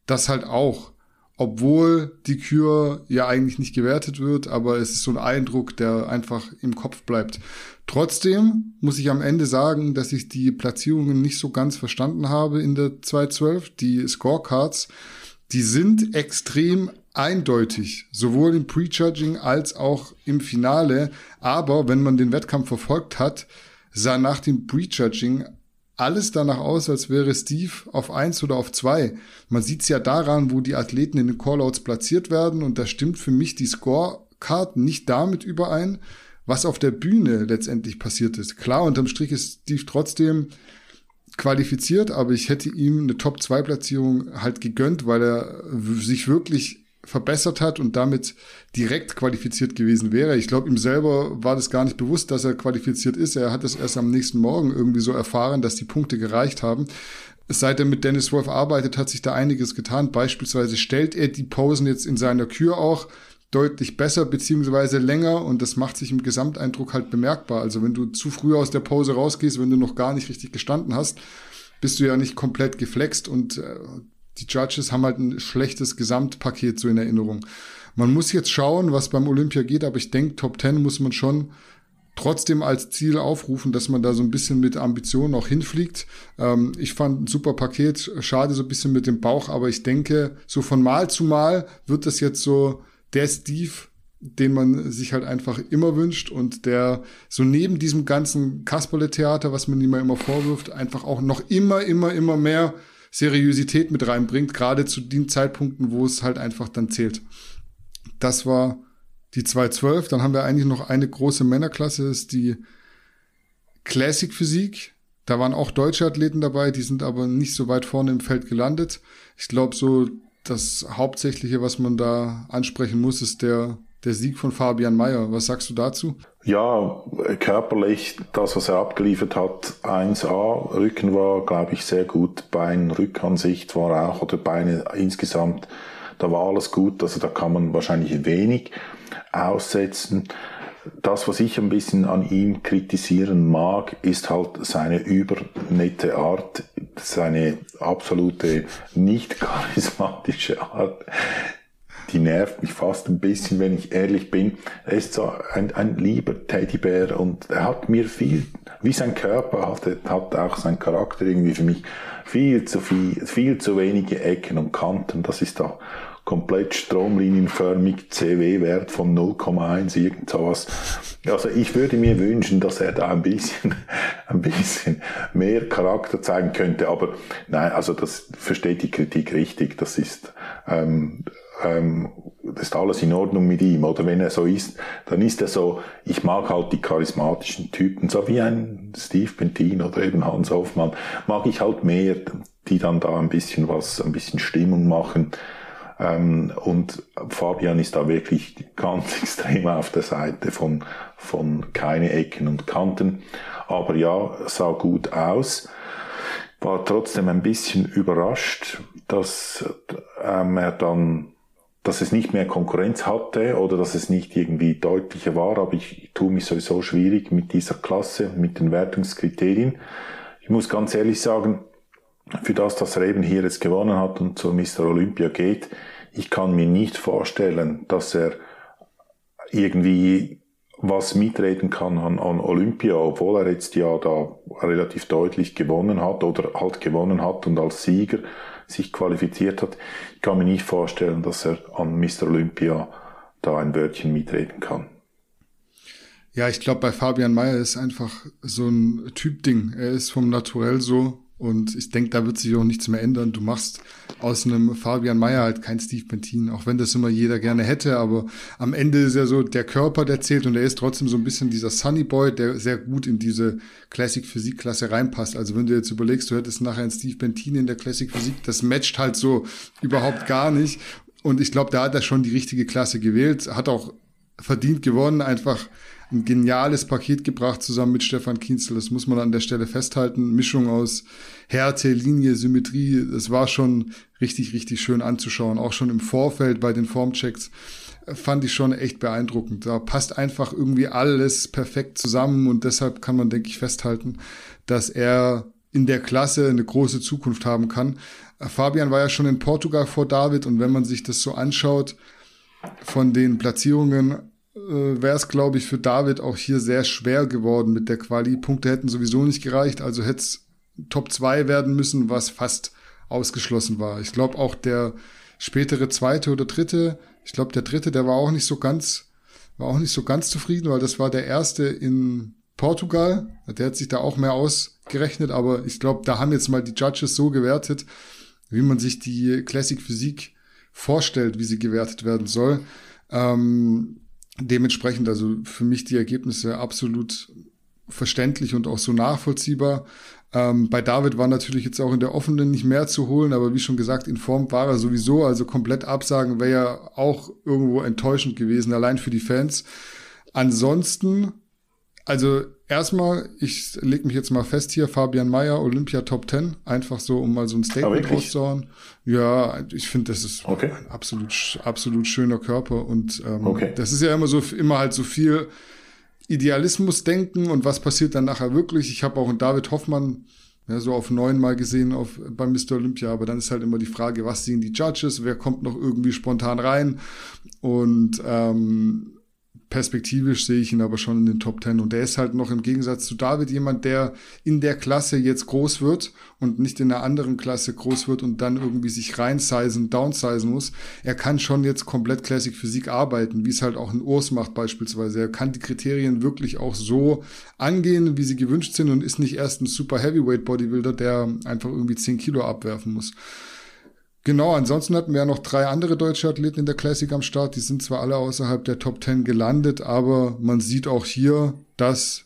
das halt auch. obwohl die Kür ja eigentlich nicht gewertet wird, aber es ist so ein Eindruck, der einfach im Kopf bleibt. Trotzdem muss ich am Ende sagen, dass ich die Platzierungen nicht so ganz verstanden habe in der 212. Die Scorecards, die sind extrem eindeutig, sowohl im Prejudging als auch im Finale. Aber wenn man den Wettkampf verfolgt hat, sah nach dem Prejudging alles danach aus, als wäre Steve auf eins oder auf zwei. Man sieht es ja daran, wo die Athleten in den Callouts platziert werden und da stimmt für mich die Scorecard nicht damit überein, was auf der Bühne letztendlich passiert ist. Klar, unterm Strich ist Steve trotzdem qualifiziert, aber ich hätte ihm eine Top-2-Platzierung halt gegönnt, weil er sich wirklich verbessert hat und damit direkt qualifiziert gewesen wäre. Ich glaube, ihm selber war das gar nicht bewusst, dass er qualifiziert ist. Er hat es erst am nächsten Morgen irgendwie so erfahren, dass die Punkte gereicht haben. Seit er mit Dennis Wolf arbeitet, hat sich da einiges getan. Beispielsweise stellt er die Posen jetzt in seiner Kür auch deutlich besser beziehungsweise länger und das macht sich im Gesamteindruck halt bemerkbar. Also wenn du zu früh aus der Pose rausgehst, wenn du noch gar nicht richtig gestanden hast, bist du ja nicht komplett geflext und äh, die Judges haben halt ein schlechtes Gesamtpaket so in Erinnerung. Man muss jetzt schauen, was beim Olympia geht, aber ich denke, Top 10 muss man schon trotzdem als Ziel aufrufen, dass man da so ein bisschen mit Ambitionen auch hinfliegt. Ähm, ich fand ein super Paket, schade so ein bisschen mit dem Bauch, aber ich denke, so von Mal zu Mal wird das jetzt so der Steve, den man sich halt einfach immer wünscht und der so neben diesem ganzen Kasperle-Theater, was man ihm immer vorwirft, einfach auch noch immer, immer, immer mehr Seriosität mit reinbringt, gerade zu den Zeitpunkten, wo es halt einfach dann zählt. Das war die 212. Dann haben wir eigentlich noch eine große Männerklasse, das ist die Classic Physik. Da waren auch deutsche Athleten dabei, die sind aber nicht so weit vorne im Feld gelandet. Ich glaube, so das Hauptsächliche, was man da ansprechen muss, ist der der Sieg von Fabian Mayer. Was sagst du dazu? Ja, körperlich, das, was er abgeliefert hat, 1A, Rücken war, glaube ich, sehr gut. Bein, Rückansicht war auch, oder Beine insgesamt, da war alles gut. Also da kann man wahrscheinlich wenig aussetzen. Das, was ich ein bisschen an ihm kritisieren mag, ist halt seine übernette Art, seine absolute nicht charismatische Art die nervt mich fast ein bisschen, wenn ich ehrlich bin. Er ist so ein, ein lieber Teddybär und er hat mir viel, wie sein Körper hat, hat auch sein Charakter irgendwie für mich viel zu viel, viel zu wenige Ecken und Kanten. Das ist da komplett stromlinienförmig CW-Wert von 0,1 irgend sowas. Also ich würde mir wünschen, dass er da ein bisschen, ein bisschen mehr Charakter zeigen könnte, aber nein, also das versteht die Kritik richtig. Das ist ähm, ähm, ist alles in Ordnung mit ihm. Oder wenn er so ist, dann ist er so, ich mag halt die charismatischen Typen, so wie ein Steve Bentin oder eben Hans Hoffmann, mag ich halt mehr, die dann da ein bisschen was, ein bisschen Stimmung machen. Ähm, und Fabian ist da wirklich ganz extrem auf der Seite von, von keine Ecken und Kanten. Aber ja, sah gut aus. War trotzdem ein bisschen überrascht, dass ähm, er dann dass es nicht mehr Konkurrenz hatte oder dass es nicht irgendwie deutlicher war, aber ich tue mich sowieso schwierig mit dieser Klasse, mit den Wertungskriterien. Ich muss ganz ehrlich sagen, für das, dass Reben hier jetzt gewonnen hat und zu Mr. Olympia geht, ich kann mir nicht vorstellen, dass er irgendwie was mitreden kann an, an Olympia, obwohl er jetzt ja da relativ deutlich gewonnen hat oder halt gewonnen hat und als Sieger sich qualifiziert hat. Ich kann mir nicht vorstellen, dass er an Mr. Olympia da ein Wörtchen mitreden kann. Ja, ich glaube, bei Fabian Mayer ist einfach so ein Typ-Ding. Er ist vom Naturell so und ich denke, da wird sich auch nichts mehr ändern. Du machst aus einem Fabian Mayer halt kein Steve Bentin, auch wenn das immer jeder gerne hätte. Aber am Ende ist ja so der Körper, der zählt und er ist trotzdem so ein bisschen dieser Sunny Boy, der sehr gut in diese Classic Physik Klasse reinpasst. Also wenn du jetzt überlegst, du hättest nachher einen Steve Bentin in der Classic Physik, das matcht halt so überhaupt gar nicht. Und ich glaube, da hat er schon die richtige Klasse gewählt, hat auch verdient gewonnen, einfach ein geniales Paket gebracht zusammen mit Stefan Kienzel. Das muss man an der Stelle festhalten. Mischung aus Härte, Linie, Symmetrie. Das war schon richtig, richtig schön anzuschauen. Auch schon im Vorfeld bei den Formchecks fand ich schon echt beeindruckend. Da passt einfach irgendwie alles perfekt zusammen und deshalb kann man, denke ich, festhalten, dass er in der Klasse eine große Zukunft haben kann. Äh, Fabian war ja schon in Portugal vor David und wenn man sich das so anschaut, von den Platzierungen äh, wäre es, glaube ich, für David auch hier sehr schwer geworden mit der Quali. Punkte hätten sowieso nicht gereicht, also hätte es Top 2 werden müssen, was fast ausgeschlossen war. Ich glaube auch der spätere zweite oder dritte, ich glaube der dritte, der war auch nicht so ganz, war auch nicht so ganz zufrieden, weil das war der erste in Portugal. Der hat sich da auch mehr ausgerechnet, aber ich glaube, da haben jetzt mal die Judges so gewertet, wie man sich die Classic Physik vorstellt, wie sie gewertet werden soll. Ähm, dementsprechend also für mich die Ergebnisse absolut verständlich und auch so nachvollziehbar. Ähm, bei David war natürlich jetzt auch in der offenen nicht mehr zu holen, aber wie schon gesagt, in Form war er sowieso, also komplett absagen wäre ja auch irgendwo enttäuschend gewesen, allein für die Fans. Ansonsten, also erstmal, ich lege mich jetzt mal fest hier, Fabian Mayer, Olympia Top 10, einfach so, um mal so ein Statement rauszuhauen. Ja, ich finde, das ist okay. ein absolut, absolut schöner Körper und ähm, okay. das ist ja immer so, immer halt so viel Idealismus denken und was passiert dann nachher wirklich. Ich habe auch einen David Hoffmann ja, so auf neun Mal gesehen auf, beim Mr. Olympia, aber dann ist halt immer die Frage, was sehen die Judges, wer kommt noch irgendwie spontan rein und ähm, perspektivisch sehe ich ihn aber schon in den Top Ten. Und der ist halt noch im Gegensatz zu David jemand, der in der Klasse jetzt groß wird und nicht in einer anderen Klasse groß wird und dann irgendwie sich reinsizen, downsizen muss. Er kann schon jetzt komplett Classic Physik arbeiten, wie es halt auch ein Urs macht beispielsweise. Er kann die Kriterien wirklich auch so angehen, wie sie gewünscht sind und ist nicht erst ein Super Heavyweight Bodybuilder, der einfach irgendwie 10 Kilo abwerfen muss. Genau, ansonsten hatten wir ja noch drei andere deutsche Athleten in der Classic am Start. Die sind zwar alle außerhalb der Top 10 gelandet, aber man sieht auch hier, dass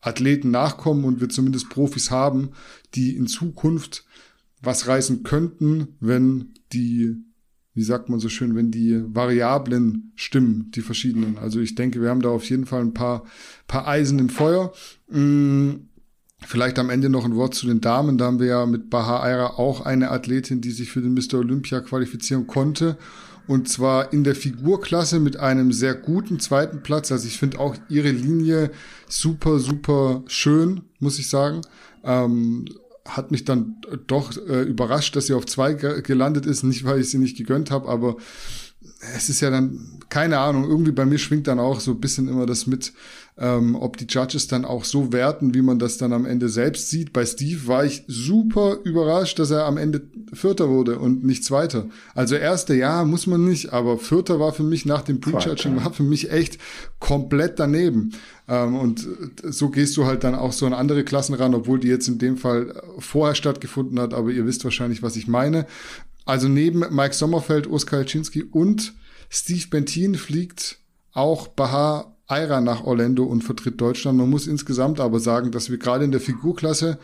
Athleten nachkommen und wir zumindest Profis haben, die in Zukunft was reißen könnten, wenn die, wie sagt man so schön, wenn die Variablen stimmen, die verschiedenen. Also ich denke, wir haben da auf jeden Fall ein paar, paar Eisen im Feuer. Mmh Vielleicht am Ende noch ein Wort zu den Damen. Da haben wir ja mit Baha Aira auch eine Athletin, die sich für den Mr. Olympia qualifizieren konnte. Und zwar in der Figurklasse mit einem sehr guten zweiten Platz. Also ich finde auch ihre Linie super, super schön, muss ich sagen. Ähm, hat mich dann doch äh, überrascht, dass sie auf zwei gelandet ist. Nicht, weil ich sie nicht gegönnt habe, aber es ist ja dann, keine Ahnung, irgendwie bei mir schwingt dann auch so ein bisschen immer das mit, ähm, ob die Judges dann auch so werten, wie man das dann am Ende selbst sieht. Bei Steve war ich super überrascht, dass er am Ende Vierter wurde und nicht Zweiter. Also Erster, ja, muss man nicht, aber Vierter war für mich nach dem Prejudging, war für mich echt komplett daneben. Ähm, und so gehst du halt dann auch so an andere Klassen ran, obwohl die jetzt in dem Fall vorher stattgefunden hat, aber ihr wisst wahrscheinlich, was ich meine. Also neben Mike Sommerfeld, Oskar Ilczynski und Steve Bentin fliegt auch Bahar Aira nach Orlando und vertritt Deutschland. Man muss insgesamt aber sagen, dass wir gerade in der Figurklasse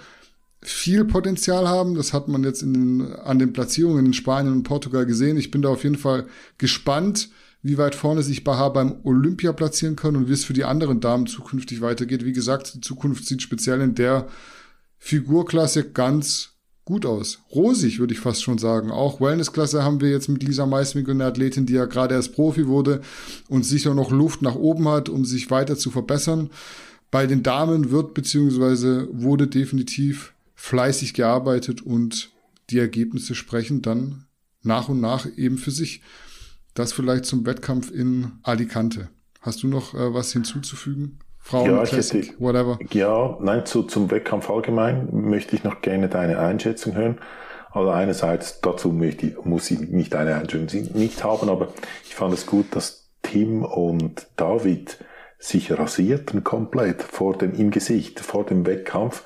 viel Potenzial haben. Das hat man jetzt den, an den Platzierungen in Spanien und Portugal gesehen. Ich bin da auf jeden Fall gespannt, wie weit vorne sich Baha beim Olympia platzieren kann und wie es für die anderen Damen zukünftig weitergeht. Wie gesagt, die Zukunft sieht speziell in der Figurklasse ganz gut aus. Rosig, würde ich fast schon sagen. Auch Wellnessklasse haben wir jetzt mit Lisa Maiswinkel, eine Athletin, die ja gerade erst Profi wurde und sicher noch Luft nach oben hat, um sich weiter zu verbessern. Bei den Damen wird beziehungsweise wurde definitiv fleißig gearbeitet und die Ergebnisse sprechen dann nach und nach eben für sich. Das vielleicht zum Wettkampf in Alicante. Hast du noch äh, was hinzuzufügen? Frauen, ja, Classic, hätte, whatever. Ja, nein, zu, zum Wettkampf allgemein möchte ich noch gerne deine Einschätzung hören. Also einerseits, dazu möchte ich, muss ich nicht eine Einschätzung nicht haben, aber ich fand es gut, dass Tim und David sich rasierten komplett vor dem, im Gesicht, vor dem Wettkampf.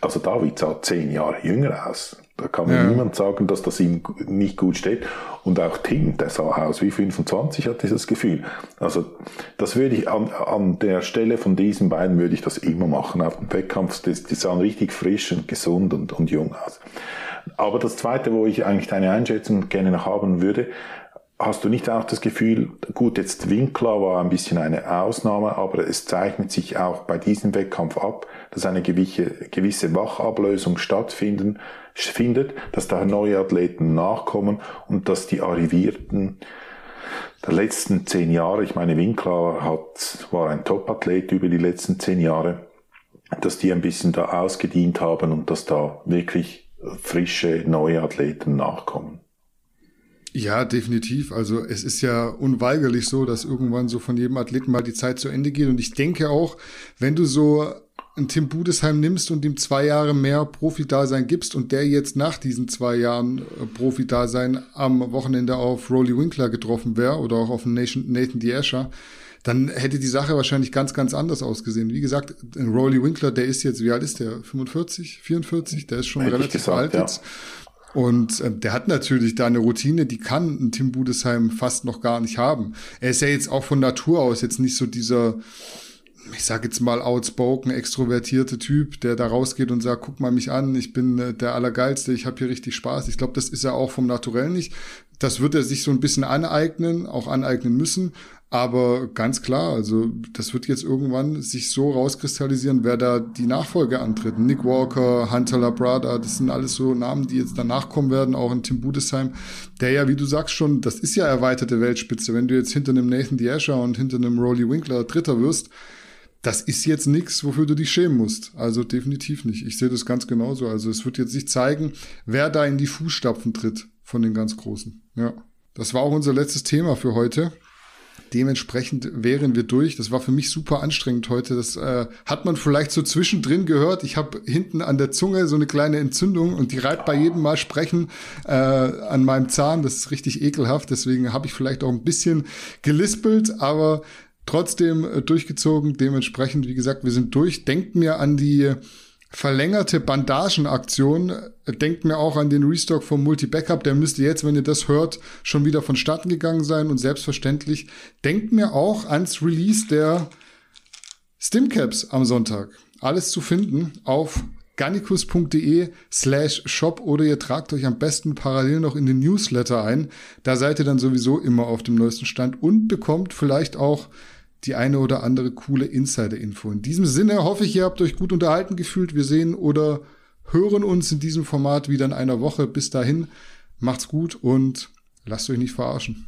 Also David sah zehn Jahre jünger aus. Da kann mir ja. niemand sagen, dass das ihm nicht gut steht. Und auch Tim, der sah aus wie 25, hat dieses Gefühl. Also das würde ich an, an der Stelle von diesen beiden würde ich das immer machen auf dem Wettkampf. Die, die sahen richtig frisch und gesund und, und jung aus. Aber das Zweite, wo ich eigentlich deine Einschätzung gerne noch haben würde, Hast du nicht auch das Gefühl, gut, jetzt Winkler war ein bisschen eine Ausnahme, aber es zeichnet sich auch bei diesem Wettkampf ab, dass eine gewisse, gewisse Wachablösung stattfinden, findet, dass da neue Athleten nachkommen und dass die Arrivierten der letzten zehn Jahre, ich meine, Winkler hat, war ein Topathlet über die letzten zehn Jahre, dass die ein bisschen da ausgedient haben und dass da wirklich frische neue Athleten nachkommen. Ja, definitiv. Also es ist ja unweigerlich so, dass irgendwann so von jedem Athleten mal die Zeit zu Ende geht. Und ich denke auch, wenn du so einen Tim Budesheim nimmst und ihm zwei Jahre mehr Profi-Dasein gibst und der jetzt nach diesen zwei Jahren äh, Profi-Dasein am Wochenende auf Rolly Winkler getroffen wäre oder auch auf Nathan, Nathan Diescher, dann hätte die Sache wahrscheinlich ganz, ganz anders ausgesehen. Wie gesagt, Rolly Winkler, der ist jetzt, wie alt ist der? 45, 44? Der ist schon hätte relativ gesagt, alt ja. jetzt. Und äh, der hat natürlich da eine Routine, die kann ein Tim Budesheim fast noch gar nicht haben. Er ist ja jetzt auch von Natur aus jetzt nicht so dieser, ich sag jetzt mal outspoken, extrovertierte Typ, der da rausgeht und sagt, guck mal mich an, ich bin äh, der Allergeilste, ich habe hier richtig Spaß. Ich glaube, das ist er auch vom Naturell nicht. Das wird er sich so ein bisschen aneignen, auch aneignen müssen. Aber ganz klar, also das wird jetzt irgendwann sich so rauskristallisieren, wer da die Nachfolge antritt. Nick Walker, Hunter Labrada, das sind alles so Namen, die jetzt danach kommen werden, auch in Tim Budesheim, der ja, wie du sagst schon, das ist ja erweiterte Weltspitze. Wenn du jetzt hinter einem Nathan Diescher und hinter einem Rolly Winkler Dritter wirst, das ist jetzt nichts, wofür du dich schämen musst. Also definitiv nicht. Ich sehe das ganz genauso. Also es wird jetzt sich zeigen, wer da in die Fußstapfen tritt von den ganz Großen. Ja. Das war auch unser letztes Thema für heute. Dementsprechend wären wir durch. Das war für mich super anstrengend heute. Das äh, hat man vielleicht so zwischendrin gehört. Ich habe hinten an der Zunge so eine kleine Entzündung und die reibt bei jedem Mal sprechen äh, an meinem Zahn. Das ist richtig ekelhaft. Deswegen habe ich vielleicht auch ein bisschen gelispelt, aber trotzdem äh, durchgezogen. Dementsprechend, wie gesagt, wir sind durch. Denkt mir an die verlängerte Bandagenaktion. Denkt mir auch an den Restock vom Multi-Backup. Der müsste jetzt, wenn ihr das hört, schon wieder vonstatten gegangen sein. Und selbstverständlich denkt mir auch ans Release der Stimcaps am Sonntag. Alles zu finden auf gannikus.de slash shop oder ihr tragt euch am besten parallel noch in den Newsletter ein. Da seid ihr dann sowieso immer auf dem neuesten Stand und bekommt vielleicht auch die eine oder andere coole Insider-Info. In diesem Sinne hoffe ich, ihr habt euch gut unterhalten gefühlt. Wir sehen oder hören uns in diesem Format wieder in einer Woche. Bis dahin, macht's gut und lasst euch nicht verarschen.